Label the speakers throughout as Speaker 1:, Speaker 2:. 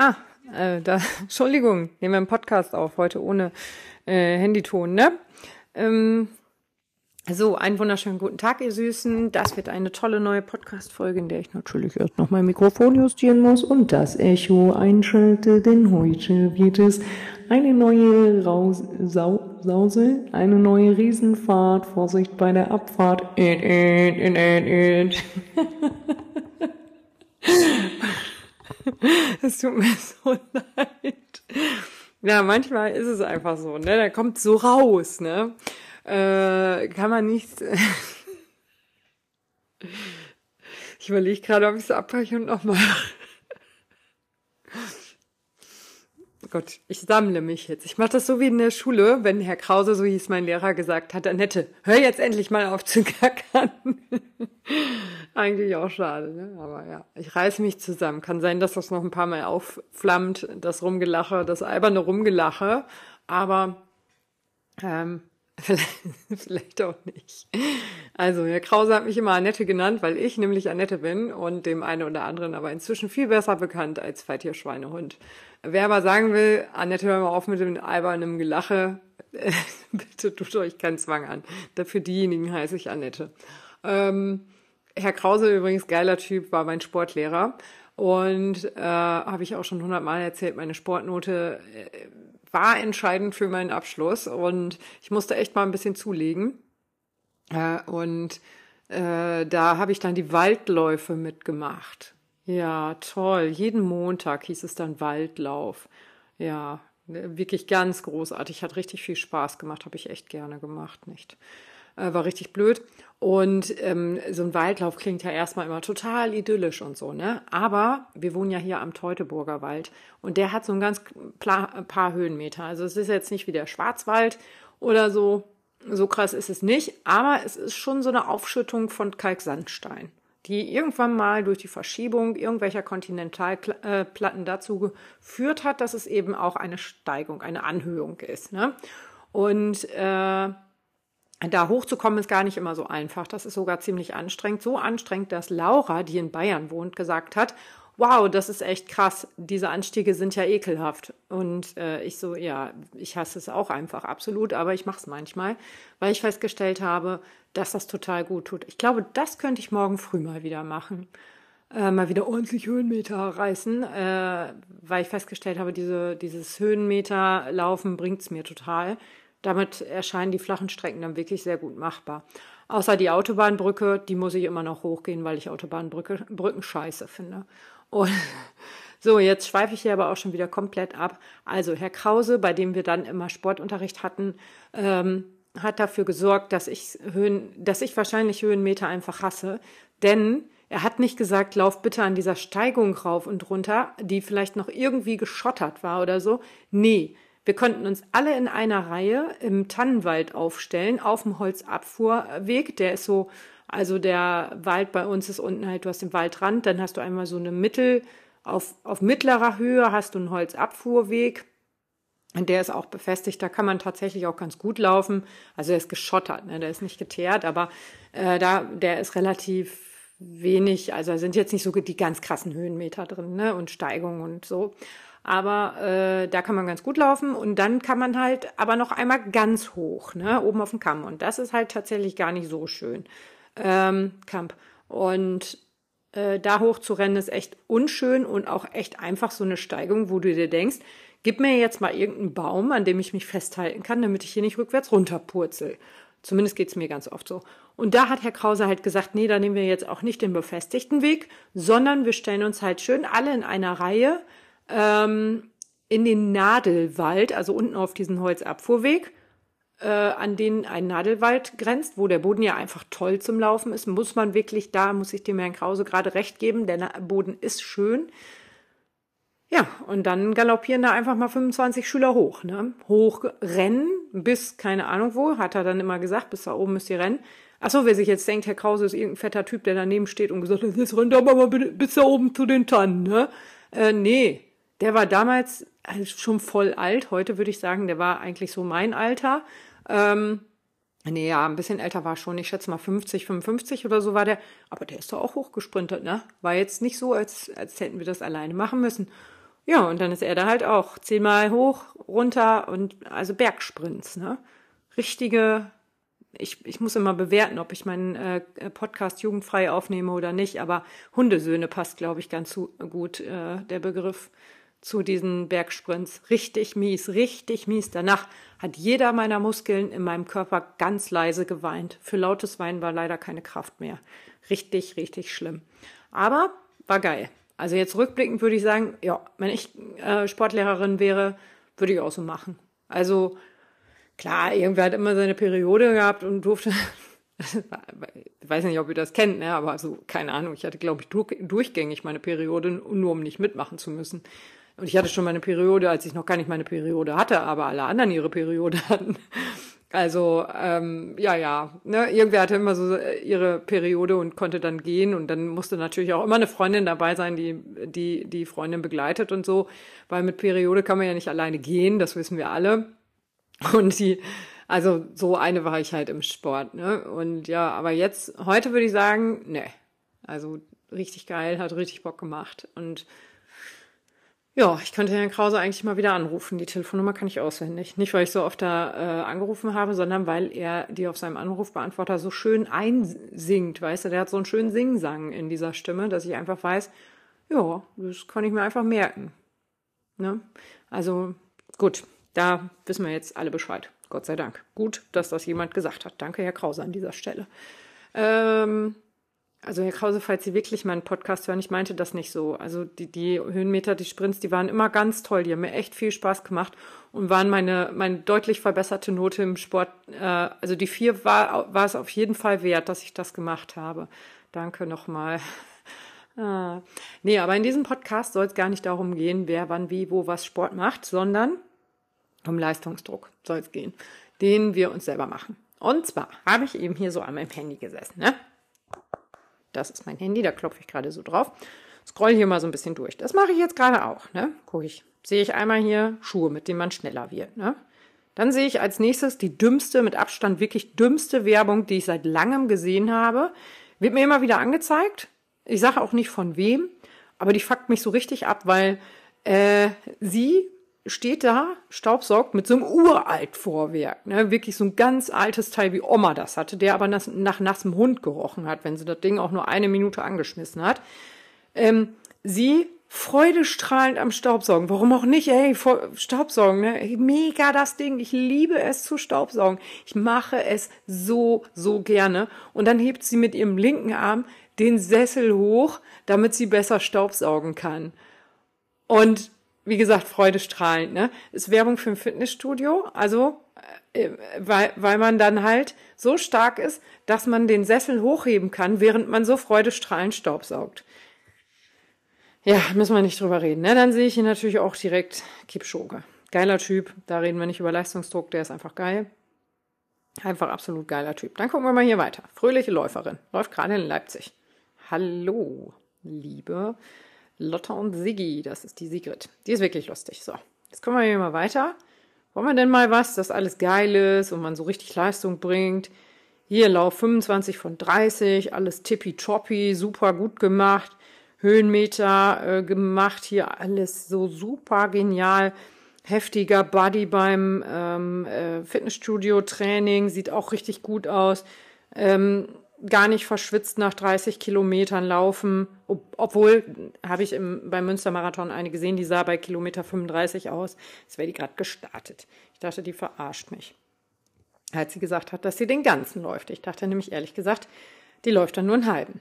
Speaker 1: Ah, äh, da, Entschuldigung, nehmen wir einen Podcast auf, heute ohne äh, Handyton, ne? Ähm, so, einen wunderschönen guten Tag, ihr Süßen. Das wird eine tolle neue Podcast-Folge, in der ich natürlich erst noch mein Mikrofon justieren muss und das Echo einschalte, denn heute wird es eine neue Raus Sau Sause, eine neue Riesenfahrt. Vorsicht bei der Abfahrt. It, it, it, it, it. Es tut mir so leid. Ja, manchmal ist es einfach so, ne? Da kommt so raus, ne? Äh, kann man nicht. ich überlege gerade, ob ich es abbreche und nochmal. Gott, ich sammle mich jetzt. Ich mache das so wie in der Schule, wenn Herr Krause, so hieß mein Lehrer, gesagt hat, Annette, hör jetzt endlich mal auf zu gackern. Eigentlich auch schade, ne? aber ja, ich reiße mich zusammen. Kann sein, dass das noch ein paar Mal aufflammt, das Rumgelache, das alberne Rumgelache, aber ähm, vielleicht, vielleicht auch nicht. Also, Herr Krause hat mich immer Annette genannt, weil ich nämlich Annette bin und dem einen oder anderen aber inzwischen viel besser bekannt als Feitier Schweinehund. Wer aber sagen will, Annette, hör mal auf mit dem albernen Gelache, bitte tut euch keinen Zwang an. Für diejenigen heiße ich Annette. Ähm, Herr Krause übrigens geiler Typ, war mein Sportlehrer und äh, habe ich auch schon hundertmal erzählt, meine Sportnote äh, war entscheidend für meinen Abschluss und ich musste echt mal ein bisschen zulegen. Äh, und äh, da habe ich dann die Waldläufe mitgemacht. Ja, toll. Jeden Montag hieß es dann Waldlauf. Ja, wirklich ganz großartig. Hat richtig viel Spaß gemacht. Habe ich echt gerne gemacht, nicht? Äh, war richtig blöd. Und ähm, so ein Waldlauf klingt ja erstmal immer total idyllisch und so, ne? Aber wir wohnen ja hier am Teutoburger Wald und der hat so ein ganz paar Höhenmeter. Also es ist jetzt nicht wie der Schwarzwald oder so. So krass ist es nicht, aber es ist schon so eine Aufschüttung von Kalksandstein die irgendwann mal durch die Verschiebung irgendwelcher Kontinentalplatten dazu geführt hat, dass es eben auch eine Steigung, eine Anhöhung ist. Ne? Und äh, da hochzukommen ist gar nicht immer so einfach. Das ist sogar ziemlich anstrengend. So anstrengend, dass Laura, die in Bayern wohnt, gesagt hat, wow, das ist echt krass. Diese Anstiege sind ja ekelhaft. Und äh, ich so, ja, ich hasse es auch einfach absolut, aber ich mache es manchmal, weil ich festgestellt habe, dass das total gut tut. Ich glaube, das könnte ich morgen früh mal wieder machen. Äh, mal wieder ordentlich Höhenmeter reißen, äh, weil ich festgestellt habe, diese, dieses Höhenmeter-Laufen bringt's mir total. Damit erscheinen die flachen Strecken dann wirklich sehr gut machbar. Außer die Autobahnbrücke, die muss ich immer noch hochgehen, weil ich Autobahnbrücken scheiße finde. Und so, jetzt schweife ich hier aber auch schon wieder komplett ab. Also Herr Krause, bei dem wir dann immer Sportunterricht hatten, ähm, hat dafür gesorgt, dass ich Höhen, dass ich wahrscheinlich Höhenmeter einfach hasse. Denn er hat nicht gesagt, lauf bitte an dieser Steigung rauf und runter, die vielleicht noch irgendwie geschottert war oder so. Nee, wir konnten uns alle in einer Reihe im Tannenwald aufstellen, auf dem Holzabfuhrweg. Der ist so, also der Wald bei uns ist unten halt, du hast den Waldrand, dann hast du einmal so eine Mittel, auf, auf mittlerer Höhe hast du einen Holzabfuhrweg. Und der ist auch befestigt, da kann man tatsächlich auch ganz gut laufen. Also der ist geschottert, ne? der ist nicht geteert, aber äh, da, der ist relativ wenig, also sind jetzt nicht so die ganz krassen Höhenmeter drin ne? und Steigungen und so. Aber äh, da kann man ganz gut laufen und dann kann man halt aber noch einmal ganz hoch, ne, oben auf dem Kamm. Und das ist halt tatsächlich gar nicht so schön. Ähm, Camp. Und äh, da hoch zu rennen ist echt unschön und auch echt einfach so eine Steigung, wo du dir denkst, gib mir jetzt mal irgendeinen Baum, an dem ich mich festhalten kann, damit ich hier nicht rückwärts runterpurzel. Zumindest geht's mir ganz oft so. Und da hat Herr Krause halt gesagt, nee, da nehmen wir jetzt auch nicht den befestigten Weg, sondern wir stellen uns halt schön alle in einer Reihe ähm, in den Nadelwald, also unten auf diesen Holzabfuhrweg, äh, an den ein Nadelwald grenzt, wo der Boden ja einfach toll zum Laufen ist, muss man wirklich, da muss ich dem Herrn Krause gerade recht geben, der Boden ist schön. Ja, und dann galoppieren da einfach mal 25 Schüler hoch, ne? Hoch rennen bis keine Ahnung wo, hat er dann immer gesagt, bis da oben müsst ihr rennen. Achso, wer sich jetzt denkt, Herr Krause ist irgendein fetter Typ, der daneben steht und gesagt hat, jetzt rennt aber mal bis da oben zu den Tannen, ne? Äh, nee, der war damals schon voll alt. Heute würde ich sagen, der war eigentlich so mein Alter. Ähm, nee, ja, ein bisschen älter war schon. Ich schätze mal 50, 55 oder so war der. Aber der ist doch auch hochgesprintet, ne? War jetzt nicht so, als, als hätten wir das alleine machen müssen. Ja, und dann ist er da halt auch zehnmal hoch, runter und also Bergsprints, ne? Richtige, ich, ich muss immer bewerten, ob ich meinen äh, Podcast jugendfrei aufnehme oder nicht, aber Hundesöhne passt, glaube ich, ganz gut, äh, der Begriff zu diesen Bergsprints. Richtig mies, richtig mies. Danach hat jeder meiner Muskeln in meinem Körper ganz leise geweint. Für lautes Weinen war leider keine Kraft mehr. Richtig, richtig schlimm. Aber war geil. Also jetzt rückblickend würde ich sagen, ja, wenn ich äh, Sportlehrerin wäre, würde ich auch so machen. Also klar, irgendwer hat immer seine Periode gehabt und durfte, ich weiß nicht, ob ihr das kennt, ne, aber so, keine Ahnung, ich hatte, glaube ich, durchgängig meine Periode, nur um nicht mitmachen zu müssen. Und ich hatte schon meine Periode, als ich noch gar nicht meine Periode hatte, aber alle anderen ihre Periode hatten. Also, ähm, ja, ja, ne, irgendwer hatte immer so äh, ihre Periode und konnte dann gehen. Und dann musste natürlich auch immer eine Freundin dabei sein, die, die, die Freundin begleitet und so, weil mit Periode kann man ja nicht alleine gehen, das wissen wir alle. Und die, also so eine war ich halt im Sport, ne, und ja, aber jetzt, heute würde ich sagen, ne, also richtig geil, hat richtig Bock gemacht. Und ja, ich könnte Herrn Krause eigentlich mal wieder anrufen. Die Telefonnummer kann ich auswendig. Nicht, weil ich so oft da äh, angerufen habe, sondern weil er die auf seinem Anrufbeantworter so schön einsingt. Weißt du, der hat so einen schönen Singsang in dieser Stimme, dass ich einfach weiß, ja, das kann ich mir einfach merken. Ne? Also gut, da wissen wir jetzt alle Bescheid. Gott sei Dank. Gut, dass das jemand gesagt hat. Danke, Herr Krause, an dieser Stelle. Ähm, also Herr Krause, falls Sie wirklich meinen Podcast hören, ich meinte das nicht so. Also die, die Höhenmeter, die Sprints, die waren immer ganz toll. Die haben mir echt viel Spaß gemacht und waren meine, meine deutlich verbesserte Note im Sport. Äh, also die vier war, war es auf jeden Fall wert, dass ich das gemacht habe. Danke nochmal. Ah. Nee, aber in diesem Podcast soll es gar nicht darum gehen, wer wann wie wo was Sport macht, sondern um Leistungsdruck soll es gehen, den wir uns selber machen. Und zwar habe ich eben hier so an meinem Handy gesessen, ne? Das ist mein Handy, da klopfe ich gerade so drauf. Scroll hier mal so ein bisschen durch. Das mache ich jetzt gerade auch. Ne? Gucke ich. Sehe ich einmal hier Schuhe, mit denen man schneller wird. Ne? Dann sehe ich als nächstes die dümmste, mit Abstand wirklich dümmste Werbung, die ich seit langem gesehen habe. Wird mir immer wieder angezeigt. Ich sage auch nicht von wem, aber die fuckt mich so richtig ab, weil äh, sie steht da, staubsaugt mit so einem uralt Vorwerk, ne? wirklich so ein ganz altes Teil, wie Oma das hatte, der aber nach, nach nassem Hund gerochen hat, wenn sie das Ding auch nur eine Minute angeschmissen hat. Ähm, sie freudestrahlend am Staubsaugen. Warum auch nicht? Ey, Staubsaugen, ne? Mega das Ding. Ich liebe es zu Staubsaugen. Ich mache es so, so gerne. Und dann hebt sie mit ihrem linken Arm den Sessel hoch, damit sie besser Staubsaugen kann. Und wie gesagt, freudestrahlend, ne? Ist Werbung für ein Fitnessstudio, also äh, weil, weil man dann halt so stark ist, dass man den Sessel hochheben kann, während man so freudestrahlend Staubsaugt. Ja, müssen wir nicht drüber reden. Ne? Dann sehe ich hier natürlich auch direkt Kipchoge. Geiler Typ, da reden wir nicht über Leistungsdruck, der ist einfach geil. Einfach absolut geiler Typ. Dann gucken wir mal hier weiter. Fröhliche Läuferin, läuft gerade in Leipzig. Hallo, liebe Lotta und Siggi, das ist die Sigrid. Die ist wirklich lustig. So, jetzt kommen wir hier mal weiter. Wollen wir denn mal was, das alles geil ist und man so richtig Leistung bringt? Hier Lauf 25 von 30, alles tippitoppi, super gut gemacht. Höhenmeter äh, gemacht, hier alles so super genial. Heftiger Buddy beim ähm, äh, Fitnessstudio-Training, sieht auch richtig gut aus. Ähm, gar nicht verschwitzt nach 30 Kilometern laufen, ob, obwohl habe ich im, beim Münstermarathon eine gesehen, die sah bei Kilometer 35 aus. Jetzt wäre die gerade gestartet. Ich dachte, die verarscht mich. Als sie gesagt hat, dass sie den ganzen läuft. Ich dachte nämlich ehrlich gesagt, die läuft dann nur einen halben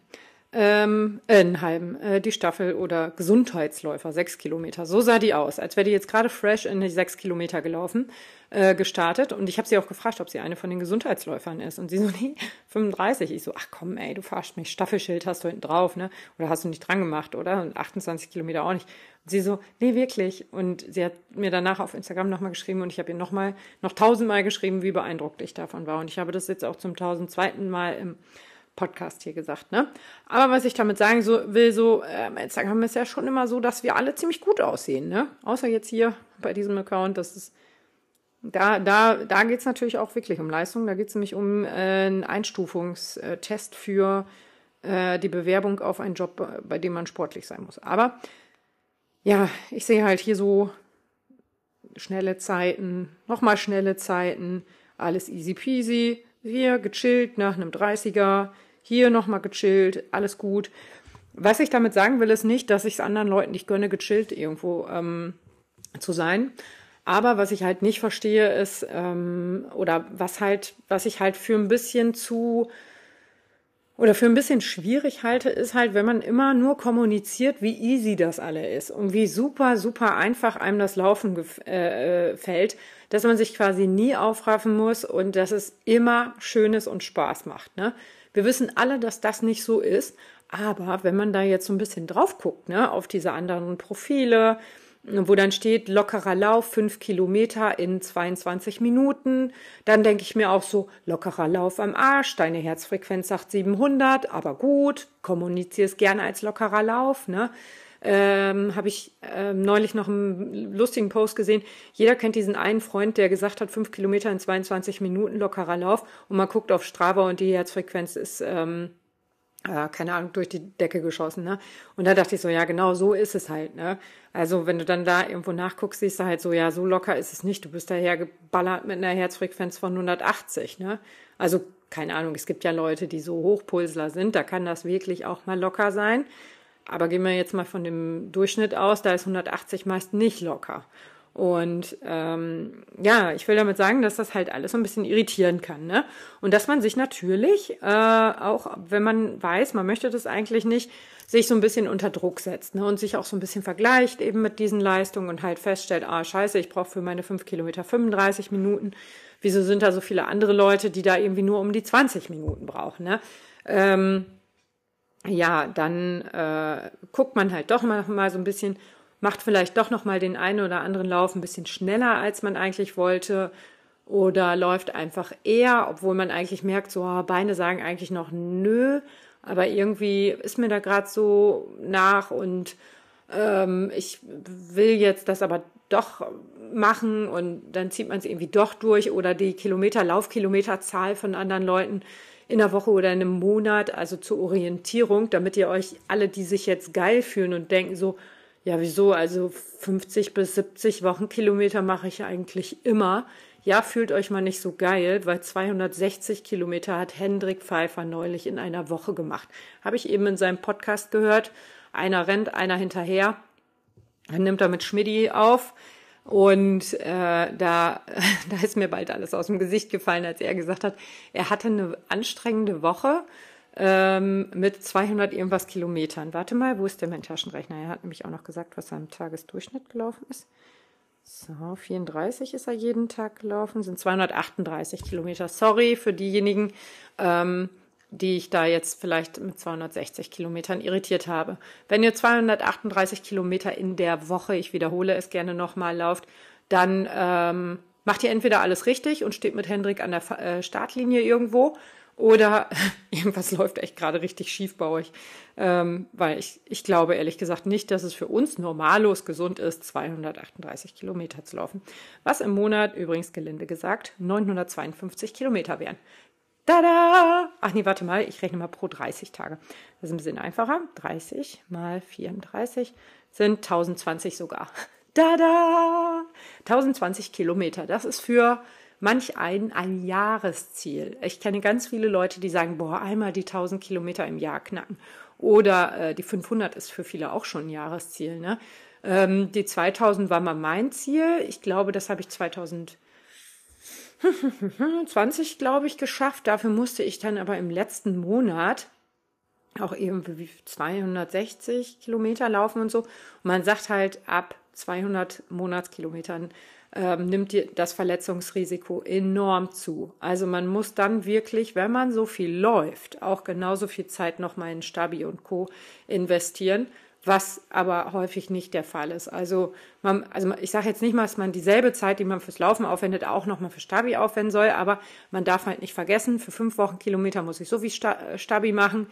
Speaker 1: ähm, äh, einen halben, äh, die Staffel oder Gesundheitsläufer, sechs Kilometer. So sah die aus, als wäre die jetzt gerade fresh in die sechs Kilometer gelaufen, äh, gestartet. Und ich habe sie auch gefragt, ob sie eine von den Gesundheitsläufern ist. Und sie so, nee, 35. Ich so, ach komm, ey, du fahrst mich, Staffelschild hast du hinten drauf, ne? Oder hast du nicht dran gemacht, oder? Und 28 Kilometer auch nicht. Und sie so, nee, wirklich. Und sie hat mir danach auf Instagram nochmal geschrieben und ich habe ihr nochmal, noch tausendmal geschrieben, wie beeindruckt ich davon war. Und ich habe das jetzt auch zum tausendzweiten Mal im Podcast hier gesagt, ne? Aber was ich damit sagen so, will, so, äh, Instagram ist ja schon immer so, dass wir alle ziemlich gut aussehen, ne? Außer jetzt hier bei diesem Account, das ist, da, da, da geht es natürlich auch wirklich um Leistung. Da geht es nämlich um äh, einen Einstufungstest für äh, die Bewerbung auf einen Job, bei dem man sportlich sein muss. Aber ja, ich sehe halt hier so schnelle Zeiten, nochmal schnelle Zeiten, alles easy peasy, hier gechillt nach einem 30er, hier nochmal gechillt, alles gut. Was ich damit sagen will, ist nicht, dass ich es anderen Leuten nicht gönne, gechillt irgendwo ähm, zu sein. Aber was ich halt nicht verstehe, ist, ähm, oder was halt, was ich halt für ein bisschen zu oder für ein bisschen schwierig halte, ist halt, wenn man immer nur kommuniziert, wie easy das alle ist und wie super, super einfach einem das Laufen äh, äh, fällt, dass man sich quasi nie aufraffen muss und dass es immer Schönes und Spaß macht. Ne? Wir wissen alle, dass das nicht so ist, aber wenn man da jetzt so ein bisschen drauf guckt, ne, auf diese anderen Profile, wo dann steht lockerer Lauf, fünf Kilometer in 22 Minuten. Dann denke ich mir auch so, lockerer Lauf am Arsch, deine Herzfrequenz sagt 700, aber gut, kommuniziere es gerne als lockerer Lauf. Ne? Ähm, Habe ich ähm, neulich noch einen lustigen Post gesehen. Jeder kennt diesen einen Freund, der gesagt hat, fünf Kilometer in 22 Minuten lockerer Lauf. Und man guckt auf Strava und die Herzfrequenz ist... Ähm, äh, keine Ahnung, durch die Decke geschossen, ne? Und da dachte ich so, ja, genau so ist es halt, ne? Also, wenn du dann da irgendwo nachguckst, siehst du halt so, ja, so locker ist es nicht. Du bist daher geballert mit einer Herzfrequenz von 180, ne? Also, keine Ahnung, es gibt ja Leute, die so Hochpulsler sind, da kann das wirklich auch mal locker sein. Aber gehen wir jetzt mal von dem Durchschnitt aus, da ist 180 meist nicht locker. Und ähm, ja, ich will damit sagen, dass das halt alles so ein bisschen irritieren kann. Ne? Und dass man sich natürlich, äh, auch wenn man weiß, man möchte das eigentlich nicht, sich so ein bisschen unter Druck setzt ne? und sich auch so ein bisschen vergleicht eben mit diesen Leistungen und halt feststellt, ah scheiße, ich brauche für meine fünf Kilometer 35 Minuten. Wieso sind da so viele andere Leute, die da irgendwie nur um die 20 Minuten brauchen? Ne? Ähm, ja, dann äh, guckt man halt doch mal, mal so ein bisschen, macht vielleicht doch noch mal den einen oder anderen Lauf ein bisschen schneller, als man eigentlich wollte oder läuft einfach eher, obwohl man eigentlich merkt, so oh, Beine sagen eigentlich noch nö, aber irgendwie ist mir da gerade so nach und ähm, ich will jetzt das aber doch machen und dann zieht man es irgendwie doch durch oder die Kilometer, Laufkilometerzahl von anderen Leuten in der Woche oder in einem Monat, also zur Orientierung, damit ihr euch alle, die sich jetzt geil fühlen und denken so, ja, wieso? Also 50 bis 70 Wochenkilometer mache ich eigentlich immer. Ja, fühlt euch mal nicht so geil, weil 260 Kilometer hat Hendrik Pfeiffer neulich in einer Woche gemacht. Habe ich eben in seinem Podcast gehört. Einer rennt, einer hinterher. Dann nimmt er mit Schmidti auf. Und äh, da, da ist mir bald alles aus dem Gesicht gefallen, als er gesagt hat, er hatte eine anstrengende Woche ähm, mit 200 irgendwas Kilometern. Warte mal, wo ist denn mein Taschenrechner? Er hat nämlich auch noch gesagt, was im Tagesdurchschnitt gelaufen ist. So, 34 ist er jeden Tag gelaufen, sind 238 Kilometer. Sorry für diejenigen, ähm, die ich da jetzt vielleicht mit 260 Kilometern irritiert habe. Wenn ihr 238 Kilometer in der Woche, ich wiederhole es gerne nochmal, lauft, dann ähm, macht ihr entweder alles richtig und steht mit Hendrik an der äh, Startlinie irgendwo oder irgendwas läuft echt gerade richtig schief bei euch. Ähm, weil ich, ich glaube ehrlich gesagt nicht, dass es für uns normallos gesund ist, 238 Kilometer zu laufen. Was im Monat übrigens gelinde gesagt 952 Kilometer wären. Tada! Ach nee, warte mal, ich rechne mal pro 30 Tage. Das ist ein bisschen einfacher. 30 mal 34 sind 1020 sogar. Tada! 1020 Kilometer. Das ist für manch einen ein Jahresziel. Ich kenne ganz viele Leute, die sagen, boah, einmal die 1000 Kilometer im Jahr knacken. Oder äh, die 500 ist für viele auch schon ein Jahresziel. Ne? Ähm, die 2000 war mal mein Ziel. Ich glaube, das habe ich 2020, glaube ich, geschafft. Dafür musste ich dann aber im letzten Monat auch irgendwie 260 Kilometer laufen und so. Und man sagt halt, ab 200 Monatskilometern ähm, nimmt das Verletzungsrisiko enorm zu. Also man muss dann wirklich, wenn man so viel läuft, auch genauso viel Zeit nochmal in Stabi und Co. investieren, was aber häufig nicht der Fall ist. Also, man, also ich sage jetzt nicht mal, dass man dieselbe Zeit, die man fürs Laufen aufwendet, auch nochmal für Stabi aufwenden soll, aber man darf halt nicht vergessen, für fünf Wochenkilometer muss ich so viel Stabi machen.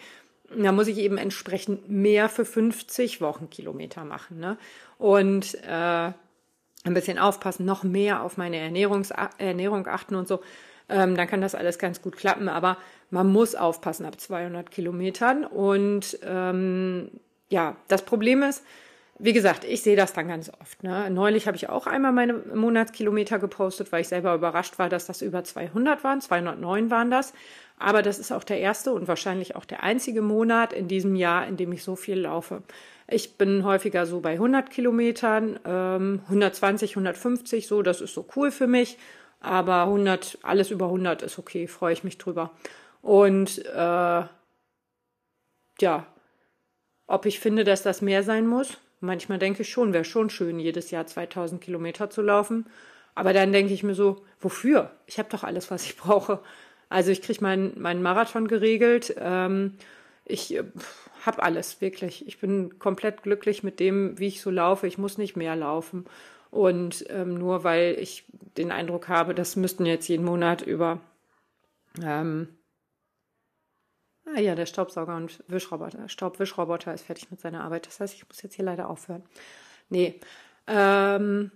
Speaker 1: Da muss ich eben entsprechend mehr für 50 Wochenkilometer machen. Ne? Und äh, ein bisschen aufpassen, noch mehr auf meine Ernährungs Ernährung achten und so, ähm, dann kann das alles ganz gut klappen. Aber man muss aufpassen ab 200 Kilometern. Und ähm, ja, das Problem ist, wie gesagt, ich sehe das dann ganz oft. Ne? Neulich habe ich auch einmal meine Monatskilometer gepostet, weil ich selber überrascht war, dass das über 200 waren. 209 waren das. Aber das ist auch der erste und wahrscheinlich auch der einzige Monat in diesem Jahr, in dem ich so viel laufe. Ich bin häufiger so bei 100 Kilometern, ähm, 120, 150, so, das ist so cool für mich. Aber 100, alles über 100 ist okay, freue ich mich drüber. Und äh, ja, ob ich finde, dass das mehr sein muss, Manchmal denke ich schon, wäre schon schön, jedes Jahr 2000 Kilometer zu laufen. Aber dann denke ich mir so, wofür? Ich habe doch alles, was ich brauche. Also ich kriege meinen mein Marathon geregelt. Ähm, ich äh, habe alles, wirklich. Ich bin komplett glücklich mit dem, wie ich so laufe. Ich muss nicht mehr laufen. Und ähm, nur weil ich den Eindruck habe, das müssten jetzt jeden Monat über ähm, Ah ja, der Staubsauger und Wischroboter, Staubwischroboter ist fertig mit seiner Arbeit. Das heißt, ich muss jetzt hier leider aufhören. Nee. Ähm,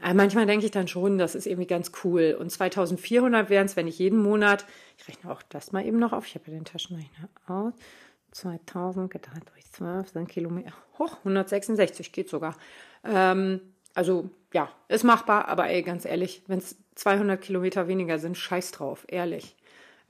Speaker 1: manchmal denke ich dann schon, das ist irgendwie ganz cool. Und 2400 wären es, wenn ich jeden Monat, ich rechne auch das mal eben noch auf, ich habe ja den Taschenrechner aus, 2000 geteilt durch 12 sind Kilometer, hoch, 166 geht sogar. Ähm, also ja, ist machbar, aber ey, ganz ehrlich, wenn es 200 Kilometer weniger sind, scheiß drauf, ehrlich.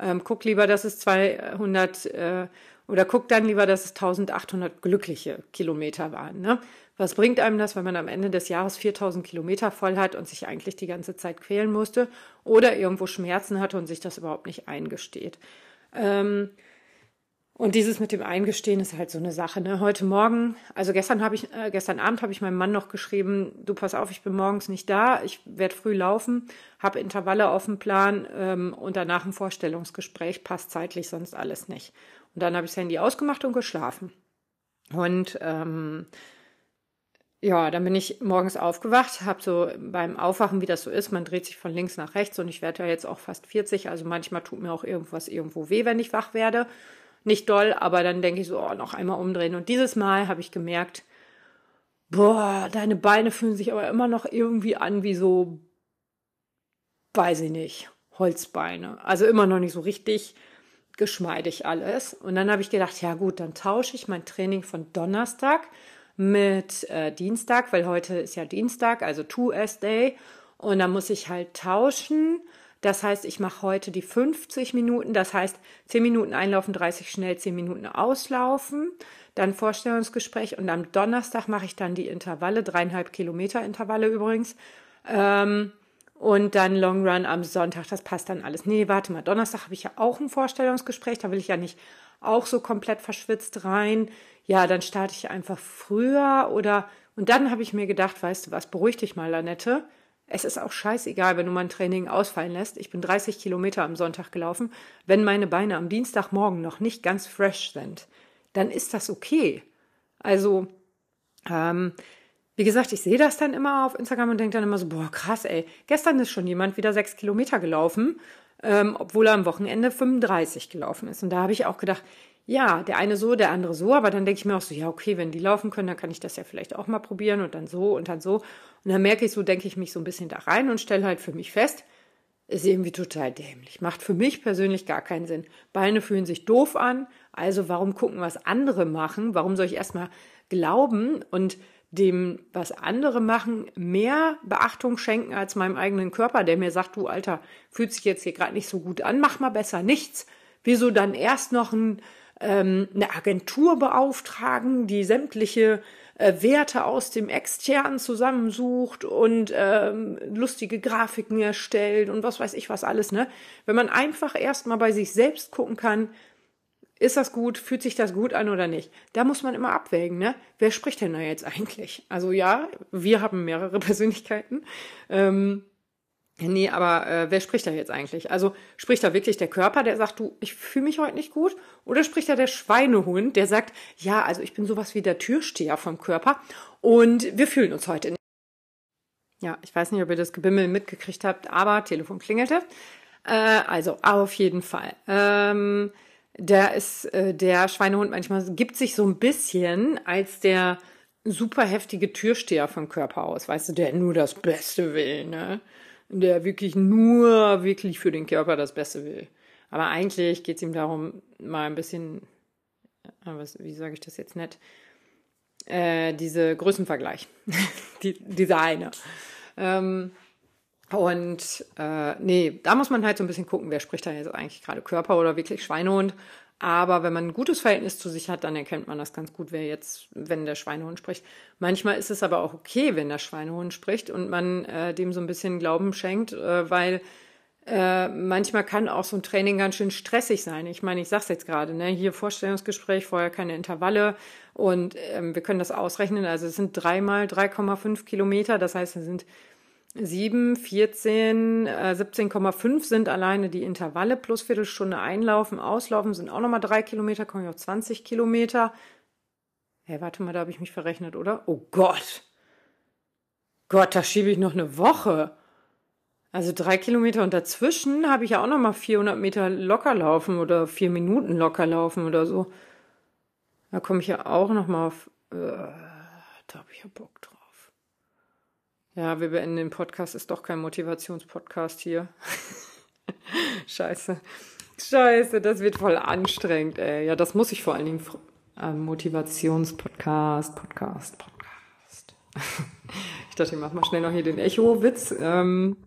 Speaker 1: Ähm, guck lieber, dass es 200 äh, oder guck dann lieber, dass es 1800 glückliche Kilometer waren. Ne? Was bringt einem das, wenn man am Ende des Jahres 4000 Kilometer voll hat und sich eigentlich die ganze Zeit quälen musste oder irgendwo Schmerzen hatte und sich das überhaupt nicht eingesteht? Ähm, und dieses mit dem Eingestehen ist halt so eine Sache. Ne? Heute Morgen, also gestern habe ich, äh, gestern Abend habe ich meinem Mann noch geschrieben, du pass auf, ich bin morgens nicht da, ich werde früh laufen, habe Intervalle auf dem Plan ähm, und danach ein Vorstellungsgespräch, passt zeitlich sonst alles nicht. Und dann habe ich das Handy ausgemacht und geschlafen. Und ähm, ja, dann bin ich morgens aufgewacht, habe so beim Aufwachen, wie das so ist, man dreht sich von links nach rechts und ich werde ja jetzt auch fast 40, also manchmal tut mir auch irgendwas irgendwo weh, wenn ich wach werde nicht doll, aber dann denke ich so, oh, noch einmal umdrehen. Und dieses Mal habe ich gemerkt, boah, deine Beine fühlen sich aber immer noch irgendwie an wie so, weiß ich nicht, Holzbeine. Also immer noch nicht so richtig geschmeidig alles. Und dann habe ich gedacht, ja gut, dann tausche ich mein Training von Donnerstag mit äh, Dienstag, weil heute ist ja Dienstag, also 2S-Day. Und dann muss ich halt tauschen das heißt, ich mache heute die 50 Minuten, das heißt 10 Minuten einlaufen, 30 schnell, 10 Minuten auslaufen, dann Vorstellungsgespräch und am Donnerstag mache ich dann die Intervalle, dreieinhalb Kilometer Intervalle übrigens. Ähm, und dann Long Run am Sonntag, das passt dann alles. Nee, warte mal, Donnerstag habe ich ja auch ein Vorstellungsgespräch, da will ich ja nicht auch so komplett verschwitzt rein. Ja, dann starte ich einfach früher oder und dann habe ich mir gedacht, weißt du was, beruhig dich mal, Lanette es ist auch scheißegal, wenn du mein Training ausfallen lässt. Ich bin 30 Kilometer am Sonntag gelaufen. Wenn meine Beine am Dienstagmorgen noch nicht ganz fresh sind, dann ist das okay. Also, ähm, wie gesagt, ich sehe das dann immer auf Instagram und denke dann immer so, boah, krass, ey, gestern ist schon jemand wieder sechs Kilometer gelaufen, ähm, obwohl er am Wochenende 35 gelaufen ist. Und da habe ich auch gedacht, ja, der eine so, der andere so, aber dann denke ich mir auch so, ja, okay, wenn die laufen können, dann kann ich das ja vielleicht auch mal probieren und dann so und dann so. Und dann merke ich so, denke ich mich so ein bisschen da rein und stelle halt für mich fest, ist irgendwie total dämlich. Macht für mich persönlich gar keinen Sinn. Beine fühlen sich doof an, also warum gucken, was andere machen? Warum soll ich erstmal glauben und dem, was andere machen, mehr Beachtung schenken als meinem eigenen Körper, der mir sagt, du Alter, fühlt sich jetzt hier gerade nicht so gut an, mach mal besser nichts. Wieso dann erst noch ein ähm, eine Agentur beauftragen, die sämtliche äh, Werte aus dem externen zusammensucht und ähm, lustige Grafiken erstellt und was weiß ich was alles, ne? Wenn man einfach erstmal bei sich selbst gucken kann, ist das gut, fühlt sich das gut an oder nicht? Da muss man immer abwägen, ne? Wer spricht denn da jetzt eigentlich? Also ja, wir haben mehrere Persönlichkeiten. Ähm, Nee, aber äh, wer spricht da jetzt eigentlich? Also spricht da wirklich der Körper, der sagt, du, ich fühle mich heute nicht gut? Oder spricht da der Schweinehund, der sagt, ja, also ich bin sowas wie der Türsteher vom Körper und wir fühlen uns heute nicht. Ja, ich weiß nicht, ob ihr das Gebimmel mitgekriegt habt, aber Telefon klingelte. Äh, also auf jeden Fall. Ähm, der ist äh, der Schweinehund manchmal gibt sich so ein bisschen als der super heftige Türsteher vom Körper aus, weißt du, der nur das Beste will, ne? Der wirklich nur wirklich für den Körper das Beste will. Aber eigentlich geht es ihm darum, mal ein bisschen, wie sage ich das jetzt nett, äh, diese Größenvergleich, die, dieser eine. Ähm, und äh, nee, da muss man halt so ein bisschen gucken, wer spricht da jetzt eigentlich gerade Körper oder wirklich Schweinehund. Aber wenn man ein gutes Verhältnis zu sich hat, dann erkennt man das ganz gut, wer jetzt, wenn der Schweinehund spricht. Manchmal ist es aber auch okay, wenn der Schweinehund spricht und man äh, dem so ein bisschen Glauben schenkt, äh, weil äh, manchmal kann auch so ein Training ganz schön stressig sein. Ich meine, ich sag's jetzt gerade, ne? Hier Vorstellungsgespräch, vorher keine Intervalle und ähm, wir können das ausrechnen. Also es sind dreimal 3,5 Kilometer, das heißt, es sind 7, 14, äh, 17,5 sind alleine die Intervalle plus Viertelstunde einlaufen, auslaufen sind auch nochmal drei Kilometer, kommen ja auf 20 Kilometer. Hey, warte mal, da habe ich mich verrechnet, oder? Oh Gott. Gott, da schiebe ich noch eine Woche. Also drei Kilometer und dazwischen habe ich ja auch nochmal 400 Meter locker laufen oder vier Minuten locker laufen oder so. Da komme ich ja auch nochmal auf. Äh, da habe ich ja Bock drauf. Ja, wir beenden den Podcast. Ist doch kein Motivationspodcast hier. Scheiße. Scheiße, das wird voll anstrengend, ey. Ja, das muss ich vor allen Dingen. Äh, Motivationspodcast, Podcast, Podcast. ich dachte, ich mach mal schnell noch hier den Echo-Witz. Ähm,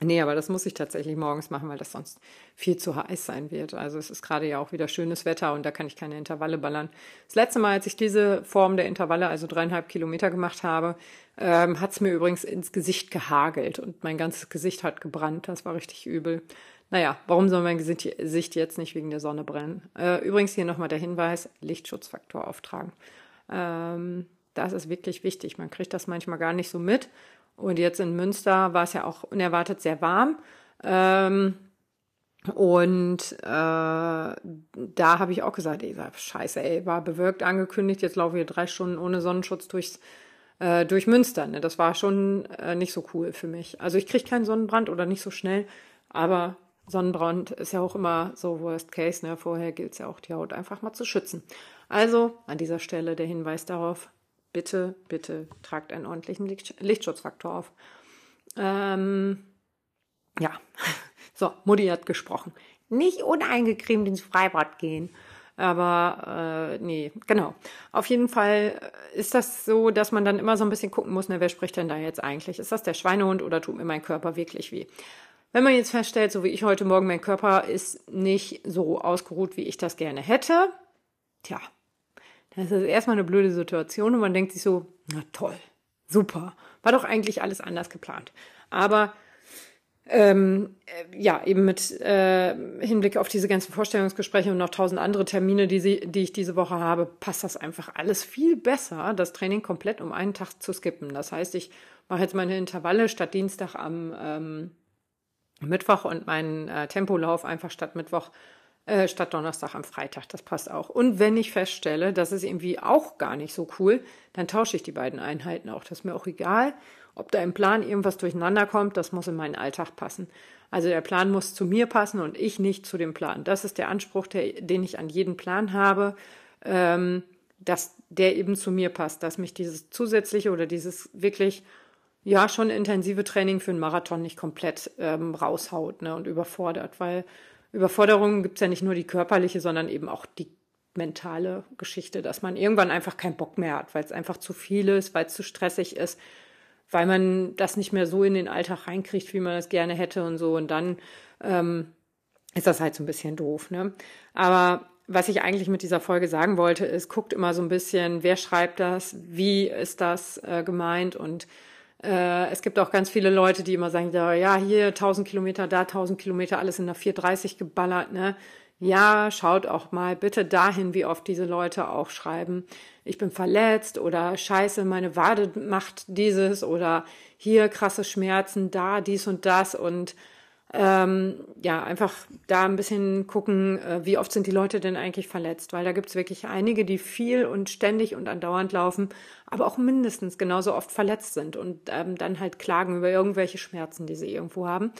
Speaker 1: Nee, aber das muss ich tatsächlich morgens machen, weil das sonst viel zu heiß sein wird. Also es ist gerade ja auch wieder schönes Wetter und da kann ich keine Intervalle ballern. Das letzte Mal, als ich diese Form der Intervalle, also dreieinhalb Kilometer gemacht habe, ähm, hat es mir übrigens ins Gesicht gehagelt und mein ganzes Gesicht hat gebrannt. Das war richtig übel. Naja, warum soll mein Gesicht jetzt nicht wegen der Sonne brennen? Äh, übrigens hier nochmal der Hinweis, Lichtschutzfaktor auftragen. Ähm, das ist wirklich wichtig. Man kriegt das manchmal gar nicht so mit. Und jetzt in Münster war es ja auch unerwartet sehr warm. Ähm, und äh, da habe ich auch gesagt, ey, scheiße, ey, war bewirkt angekündigt, jetzt laufe ich drei Stunden ohne Sonnenschutz durchs, äh, durch Münster. Ne? Das war schon äh, nicht so cool für mich. Also ich kriege keinen Sonnenbrand oder nicht so schnell, aber Sonnenbrand ist ja auch immer so Worst Case. Ne? Vorher gilt es ja auch, die Haut einfach mal zu schützen. Also an dieser Stelle der Hinweis darauf, bitte, bitte tragt einen ordentlichen Lichtschutzfaktor auf. Ähm, ja, so, Mutti hat gesprochen. Nicht uneingecremt ins Freibad gehen. Aber äh, nee, genau. Auf jeden Fall ist das so, dass man dann immer so ein bisschen gucken muss, ne, wer spricht denn da jetzt eigentlich? Ist das der Schweinehund oder tut mir mein Körper wirklich weh? Wenn man jetzt feststellt, so wie ich heute Morgen, mein Körper ist nicht so ausgeruht, wie ich das gerne hätte, tja, das ist erstmal eine blöde Situation und man denkt sich so, na toll, super, war doch eigentlich alles anders geplant. Aber ähm, äh, ja, eben mit äh, Hinblick auf diese ganzen Vorstellungsgespräche und noch tausend andere Termine, die, sie, die ich diese Woche habe, passt das einfach alles viel besser, das Training komplett um einen Tag zu skippen. Das heißt, ich mache jetzt meine Intervalle statt Dienstag am ähm, Mittwoch und meinen äh, Tempolauf einfach statt Mittwoch äh, statt Donnerstag am Freitag. Das passt auch. Und wenn ich feststelle, das ist irgendwie auch gar nicht so cool, dann tausche ich die beiden Einheiten auch. Das ist mir auch egal, ob da im Plan irgendwas durcheinander kommt. Das muss in meinen Alltag passen. Also der Plan muss zu mir passen und ich nicht zu dem Plan. Das ist der Anspruch, der, den ich an jeden Plan habe, ähm, dass der eben zu mir passt, dass mich dieses zusätzliche oder dieses wirklich ja schon intensive Training für einen Marathon nicht komplett ähm, raushaut ne, und überfordert, weil Überforderung gibt es ja nicht nur die körperliche, sondern eben auch die mentale Geschichte, dass man irgendwann einfach keinen Bock mehr hat, weil es einfach zu viel ist, weil es zu stressig ist, weil man das nicht mehr so in den Alltag reinkriegt, wie man es gerne hätte und so. Und dann ähm, ist das halt so ein bisschen doof. Ne? Aber was ich eigentlich mit dieser Folge sagen wollte, ist, guckt immer so ein bisschen, wer schreibt das, wie ist das äh, gemeint und äh, es gibt auch ganz viele Leute, die immer sagen, ja, hier 1000 Kilometer, da 1000 Kilometer, alles in der 430 geballert, ne? Ja, schaut auch mal bitte dahin, wie oft diese Leute auch schreiben, ich bin verletzt oder scheiße, meine Wade macht dieses oder hier krasse Schmerzen, da dies und das und ähm, ja, einfach da ein bisschen gucken, äh, wie oft sind die Leute denn eigentlich verletzt, weil da gibt's wirklich einige, die viel und ständig und andauernd laufen, aber auch mindestens genauso oft verletzt sind und ähm, dann halt klagen über irgendwelche Schmerzen, die sie irgendwo haben.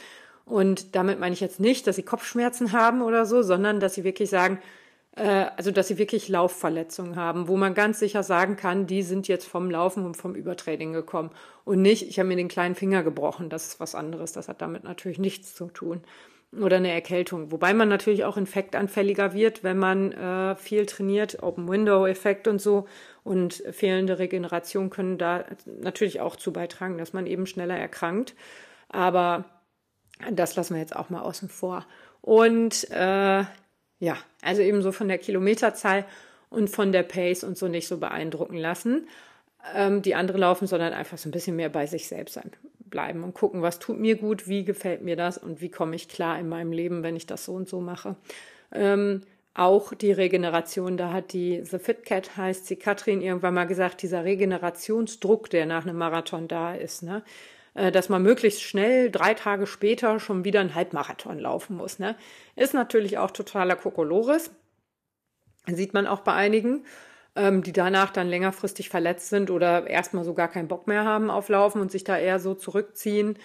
Speaker 1: Und damit meine ich jetzt nicht, dass sie Kopfschmerzen haben oder so, sondern dass sie wirklich sagen, also dass sie wirklich Laufverletzungen haben, wo man ganz sicher sagen kann, die sind jetzt vom Laufen und vom Übertraining gekommen. Und nicht, ich habe mir den kleinen Finger gebrochen, das ist was anderes, das hat damit natürlich nichts zu tun. oder eine Erkältung. Wobei man natürlich auch infektanfälliger wird, wenn man äh, viel trainiert, Open-Window-Effekt und so. Und fehlende Regeneration können da natürlich auch zu beitragen, dass man eben schneller erkrankt. Aber das lassen wir jetzt auch mal außen vor. Und äh, ja, also eben so von der Kilometerzahl und von der Pace und so nicht so beeindrucken lassen, ähm, die andere laufen, sondern einfach so ein bisschen mehr bei sich selbst bleiben und gucken, was tut mir gut, wie gefällt mir das und wie komme ich klar in meinem Leben, wenn ich das so und so mache. Ähm, auch die Regeneration, da hat die The Fit Cat, heißt sie, Katrin, irgendwann mal gesagt, dieser Regenerationsdruck, der nach einem Marathon da ist, ne? Äh, dass man möglichst schnell drei Tage später schon wieder einen Halbmarathon laufen muss. Ne? Ist natürlich auch totaler Kokolores. Sieht man auch bei einigen, ähm, die danach dann längerfristig verletzt sind oder erstmal so gar keinen Bock mehr haben auf Laufen und sich da eher so zurückziehen.